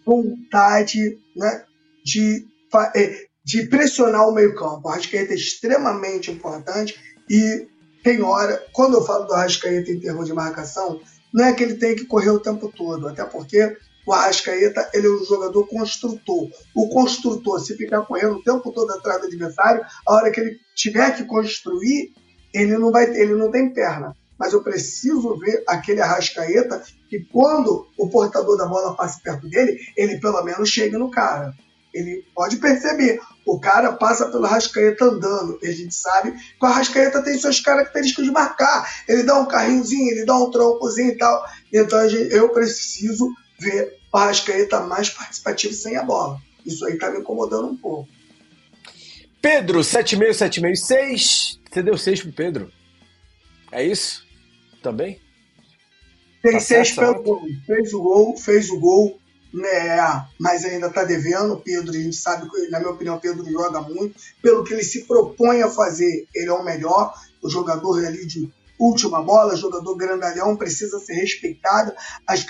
Vontade né, de, é, de pressionar o meio-campo. O Arrascaeta é extremamente importante e tem hora, quando eu falo do Arrascaeta em termos de marcação, não é que ele tem que correr o tempo todo, até porque o Arrascaeta ele é um jogador construtor. O construtor, se ficar correndo o tempo todo atrás do adversário, a hora que ele tiver que construir, ele não vai, ele não tem perna mas eu preciso ver aquele Arrascaeta que quando o portador da bola passe perto dele, ele pelo menos chegue no cara. Ele pode perceber, o cara passa pelo Arrascaeta andando, a gente sabe que o Arrascaeta tem suas características de marcar. Ele dá um carrinhozinho, ele dá um troncozinho e tal. Então eu preciso ver o Arrascaeta mais participativo sem a bola. Isso aí tá me incomodando um pouco. Pedro, 7,5, 7,5, 6. Você deu 6 pro Pedro. É isso? também? Tem tá seis pelo gol. Fez o gol, fez o gol, né, mas ainda está devendo. Pedro, a gente sabe que, na minha opinião, o Pedro joga muito. Pelo que ele se propõe a fazer, ele é o melhor. O jogador ali de última bola, jogador grandalhão, precisa ser respeitado as,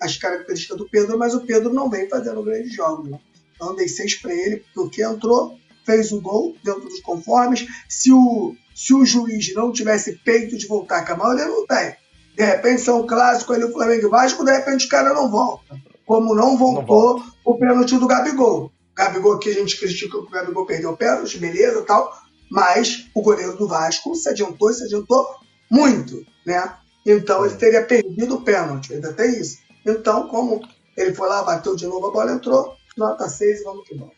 as características do Pedro, mas o Pedro não vem fazendo grandes jogos. Né? Então dei seis para ele, porque entrou, fez o gol dentro dos conformes. Se o se o juiz não tivesse peito de voltar, que a maioria não tem. De repente são um clássico ali o Flamengo e Vasco, de repente os caras não voltam. Como não voltou não o pênalti do Gabigol. Gabigol que a gente critica que o Gabigol perdeu o pênalti, beleza tal, mas o goleiro do Vasco se adiantou se adiantou muito, né? Então ele teria perdido o pênalti, ainda tem isso. Então, como ele foi lá, bateu de novo, a bola entrou, nota 6 e vamos que vamos.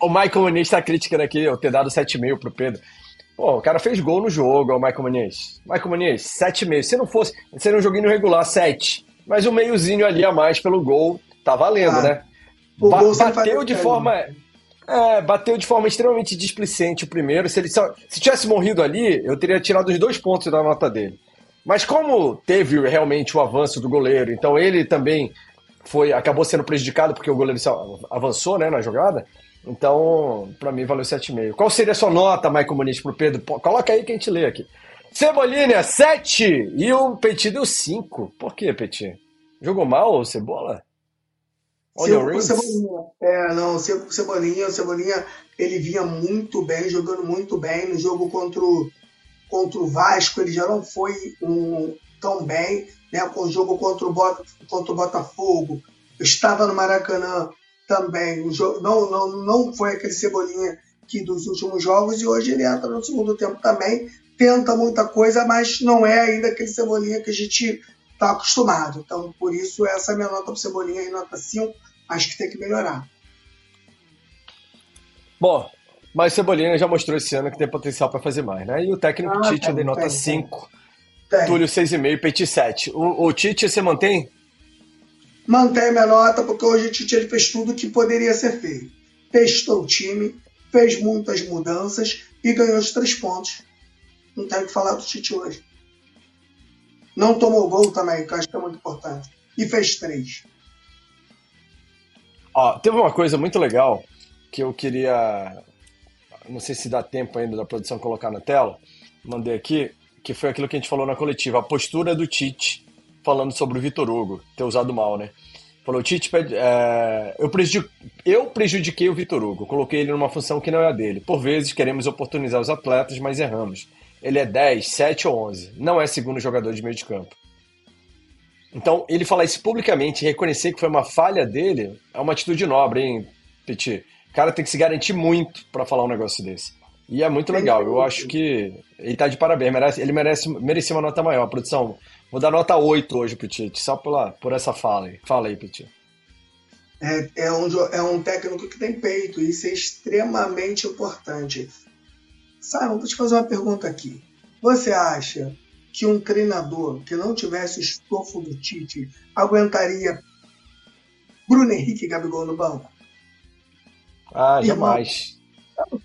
O Michael Muniz está criticando aqui eu ter dado 7,5 pro Pedro. Pô, o cara fez gol no jogo, o Michael Muniz. Michael Muniz, 7,5. Se não fosse, seria um joguinho regular, 7. Mas o um meiozinho ali a mais pelo gol, tá valendo, ah, né? Ba bateu de forma. É, bateu de forma extremamente displicente o primeiro. Se ele só, se tivesse morrido ali, eu teria tirado os dois pontos da nota dele. Mas como teve realmente o avanço do goleiro, então ele também foi acabou sendo prejudicado porque o goleiro avançou né, na jogada. Então, para mim, valeu 7,5. Qual seria a sua nota, Michael Muniz, pro Pedro? Coloca aí que a gente lê aqui. Cebolinha, 7 e o Petit deu 5. Por que, Petit? Jogou mal o Cebola? Olha Cebolinha. É, não, Cebolinha, o Cebolinha, ele vinha muito bem, jogando muito bem no jogo contra o, contra o Vasco, ele já não foi um, tão bem, né? Com o jogo contra o, Bota, contra o Botafogo, estava no Maracanã, também. O jogo, não, não, não foi aquele Cebolinha aqui dos últimos jogos e hoje ele entra no segundo tempo também, tenta muita coisa, mas não é ainda aquele Cebolinha que a gente está acostumado. Então, por isso, essa é a minha nota para Cebolinha nota 5, acho que tem que melhorar. Bom, mas Cebolinha já mostrou esse ano que tem potencial para fazer mais, né? E o técnico ah, Tite, eu dei nota 5, Túlio 6,5, Petit 7. O, o Tite, você mantém? Mantém minha nota, porque hoje o Tite ele fez tudo que poderia ser feito. Testou o time, fez muitas mudanças e ganhou os três pontos. Não tem o que falar do Tite hoje. Não tomou gol também, que eu acho que é muito importante. E fez três. Ó, teve uma coisa muito legal que eu queria. Não sei se dá tempo ainda da produção colocar na tela. Mandei aqui, que foi aquilo que a gente falou na coletiva, a postura do Tite falando sobre o Vitor Hugo ter usado mal, né? Falou, Tite, é, eu, prejudiquei, eu prejudiquei o Vitor Hugo, coloquei ele numa função que não é a dele. Por vezes queremos oportunizar os atletas, mas erramos. Ele é 10, 7 ou 11. Não é segundo jogador de meio de campo. Então, ele falar isso publicamente, reconhecer que foi uma falha dele, é uma atitude nobre, hein, Petit? O cara tem que se garantir muito para falar um negócio desse. E é muito legal. Eu acho que ele tá de parabéns. Merece, ele merece, merecia uma nota maior. Produção, vou dar nota 8 hoje pro Tite, só pela, por essa fala aí. Fala aí, Petit. É, é, um, é um técnico que tem peito, e isso é extremamente importante. Simon, vou te fazer uma pergunta aqui. Você acha que um treinador que não tivesse o estofo do Tite aguentaria Bruno Henrique e Gabigol no banco? Ah, jamais.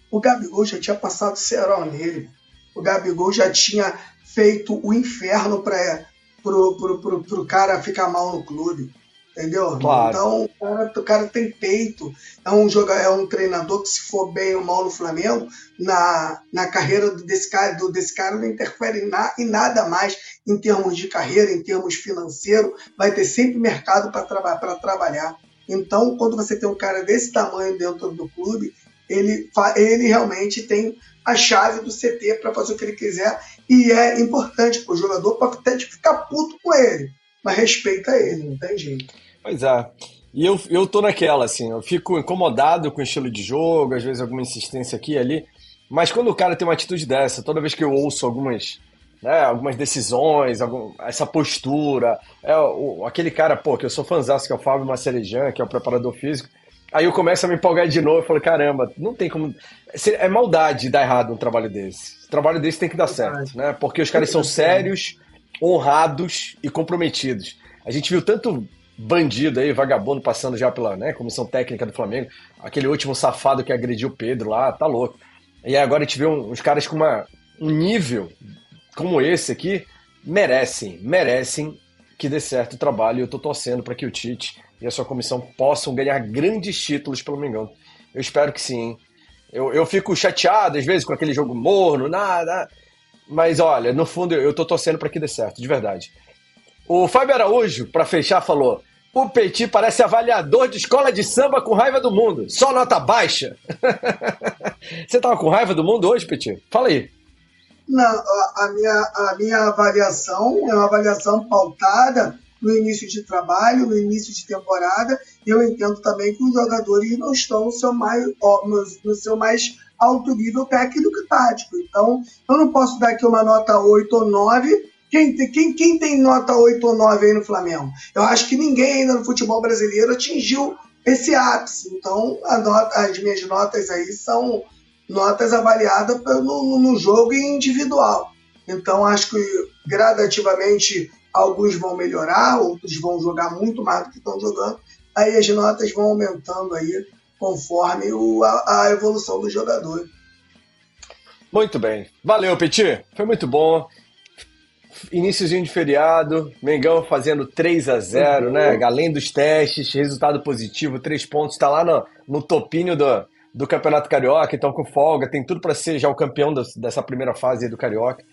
O Gabigol já tinha passado cerol nele. O Gabigol já tinha feito o inferno para pro, pro, pro, pro cara ficar mal no clube. Entendeu? Claro. Então, o cara, o cara, tem peito. É um, jogador, é um treinador que, se for bem ou mal no Flamengo, na, na carreira desse cara, do, desse cara não interfere em, na, em nada mais em termos de carreira, em termos financeiros. Vai ter sempre mercado para traba trabalhar. Então, quando você tem um cara desse tamanho dentro do clube, ele, ele realmente tem a chave do CT para fazer o que ele quiser e é importante para o jogador para até ficar puto com ele, mas respeita ele, não tem jeito. Pois é. E eu, eu tô naquela, assim, eu fico incomodado com o estilo de jogo, às vezes alguma insistência aqui e ali, mas quando o cara tem uma atitude dessa, toda vez que eu ouço algumas né, algumas decisões, algum, essa postura. É o, aquele cara, pô, que eu sou fãzão, que é o Fábio Macelejan, que é o preparador físico. Aí eu começo a me empolgar de novo e falo, caramba, não tem como. É maldade dar errado um trabalho desse. O trabalho desse tem que dar certo, né? Porque os caras são sérios, honrados e comprometidos. A gente viu tanto bandido aí, vagabundo, passando já pela né, comissão técnica do Flamengo. Aquele último safado que agrediu o Pedro lá, tá louco. E agora a gente vê uns caras com uma, um nível como esse aqui merecem, merecem que dê certo o trabalho. Eu estou torcendo para que o Tite e a sua comissão possam ganhar grandes títulos pelo Mengão. Eu espero que sim. Eu, eu fico chateado às vezes com aquele jogo morno, nada. Mas olha, no fundo eu estou torcendo para que dê certo, de verdade. O Fábio Araújo, para fechar, falou: o Petit parece avaliador de escola de samba com raiva do mundo. Só nota baixa. [LAUGHS] Você tava com raiva do mundo hoje, Petit? Fala aí. Não, a minha, a minha avaliação é uma avaliação pautada no início de trabalho, no início de temporada. Eu entendo também que os jogadores não estão no seu mais, no, no seu mais alto nível técnico e tático. Então, eu não posso dar aqui uma nota 8 ou 9. Quem, quem, quem tem nota 8 ou 9 aí no Flamengo? Eu acho que ninguém ainda no futebol brasileiro atingiu esse ápice. Então, nota, as minhas notas aí são notas avaliadas no, no jogo individual. Então, acho que gradativamente alguns vão melhorar, outros vão jogar muito mais do que estão jogando. Aí as notas vão aumentando aí conforme o, a, a evolução do jogador. Muito bem. Valeu, Petit. Foi muito bom. Iníciozinho de feriado, Mengão fazendo 3 a 0 uhum. né? Além dos testes, resultado positivo, três pontos, está lá no, no topinho do, do Campeonato Carioca, então com folga, tem tudo para ser já o campeão dessa primeira fase do Carioca.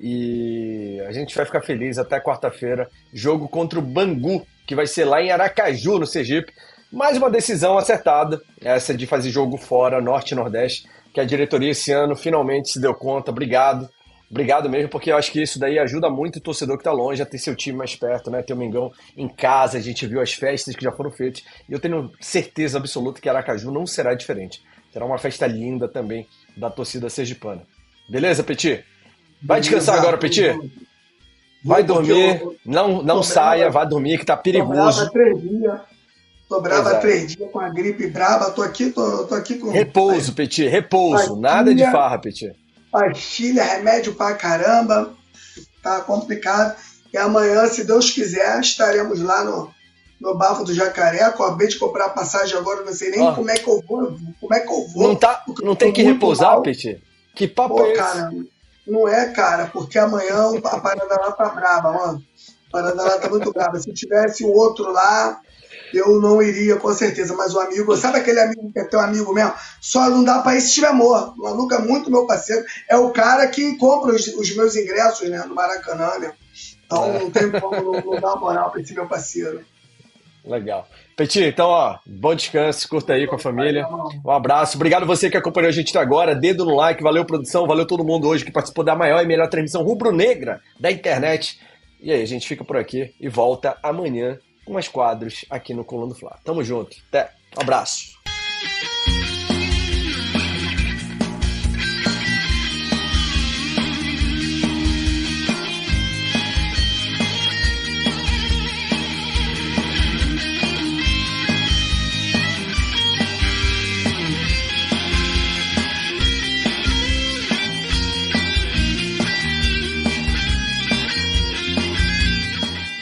E a gente vai ficar feliz até quarta-feira. Jogo contra o Bangu, que vai ser lá em Aracaju, no Sergipe. Mais uma decisão acertada, essa de fazer jogo fora, Norte e Nordeste, que a diretoria esse ano finalmente se deu conta. Obrigado. Obrigado mesmo, porque eu acho que isso daí ajuda muito o torcedor que está longe a ter seu time mais perto, né? Ter o Mengão em casa, a gente viu as festas que já foram feitas, e eu tenho certeza absoluta que Aracaju não será diferente. Será uma festa linda também da torcida sergipana. Beleza, Petit? Vai descansar agora, Petit? Vai dormir, não, não saia, vai dormir que tá perigoso. Tô brava três dias. Tô brava é. três dias com a gripe brava. Tô aqui, tô, tô aqui com. Repouso, Petit, repouso. Nada de farra, Petit. Pastilha, remédio pra caramba. Tá complicado. E amanhã, se Deus quiser, estaremos lá no, no Bafo do Jacaré. Acabei de comprar a passagem agora, não sei nem como é que eu vou. Como é que eu vou. Não, tá, não tem que repousar, mal. Petit? Que papo Pô, é esse? Cara, não é, cara, porque amanhã a parada lá tá brava, mano. A parada lá tá muito brava. Se tivesse o outro lá, eu não iria com certeza. Mas o amigo, sabe aquele amigo que é teu amigo mesmo? Só não dá pra ir se estiver morto. O Maluco é muito meu parceiro. É o cara que compra os, os meus ingressos, né? No Maracanã, né? Então não tem como não, não dar moral pra esse meu parceiro. Legal. Petit, então, ó, bom descanso, curta aí com a família. Um abraço. Obrigado você que acompanhou a gente até agora. Dedo no like, valeu produção, valeu todo mundo hoje que participou da maior e melhor transmissão rubro-negra da internet. E aí, a gente fica por aqui e volta amanhã mais quadros aqui no Coluna do Fla. Tamo junto. Até. Um abraço.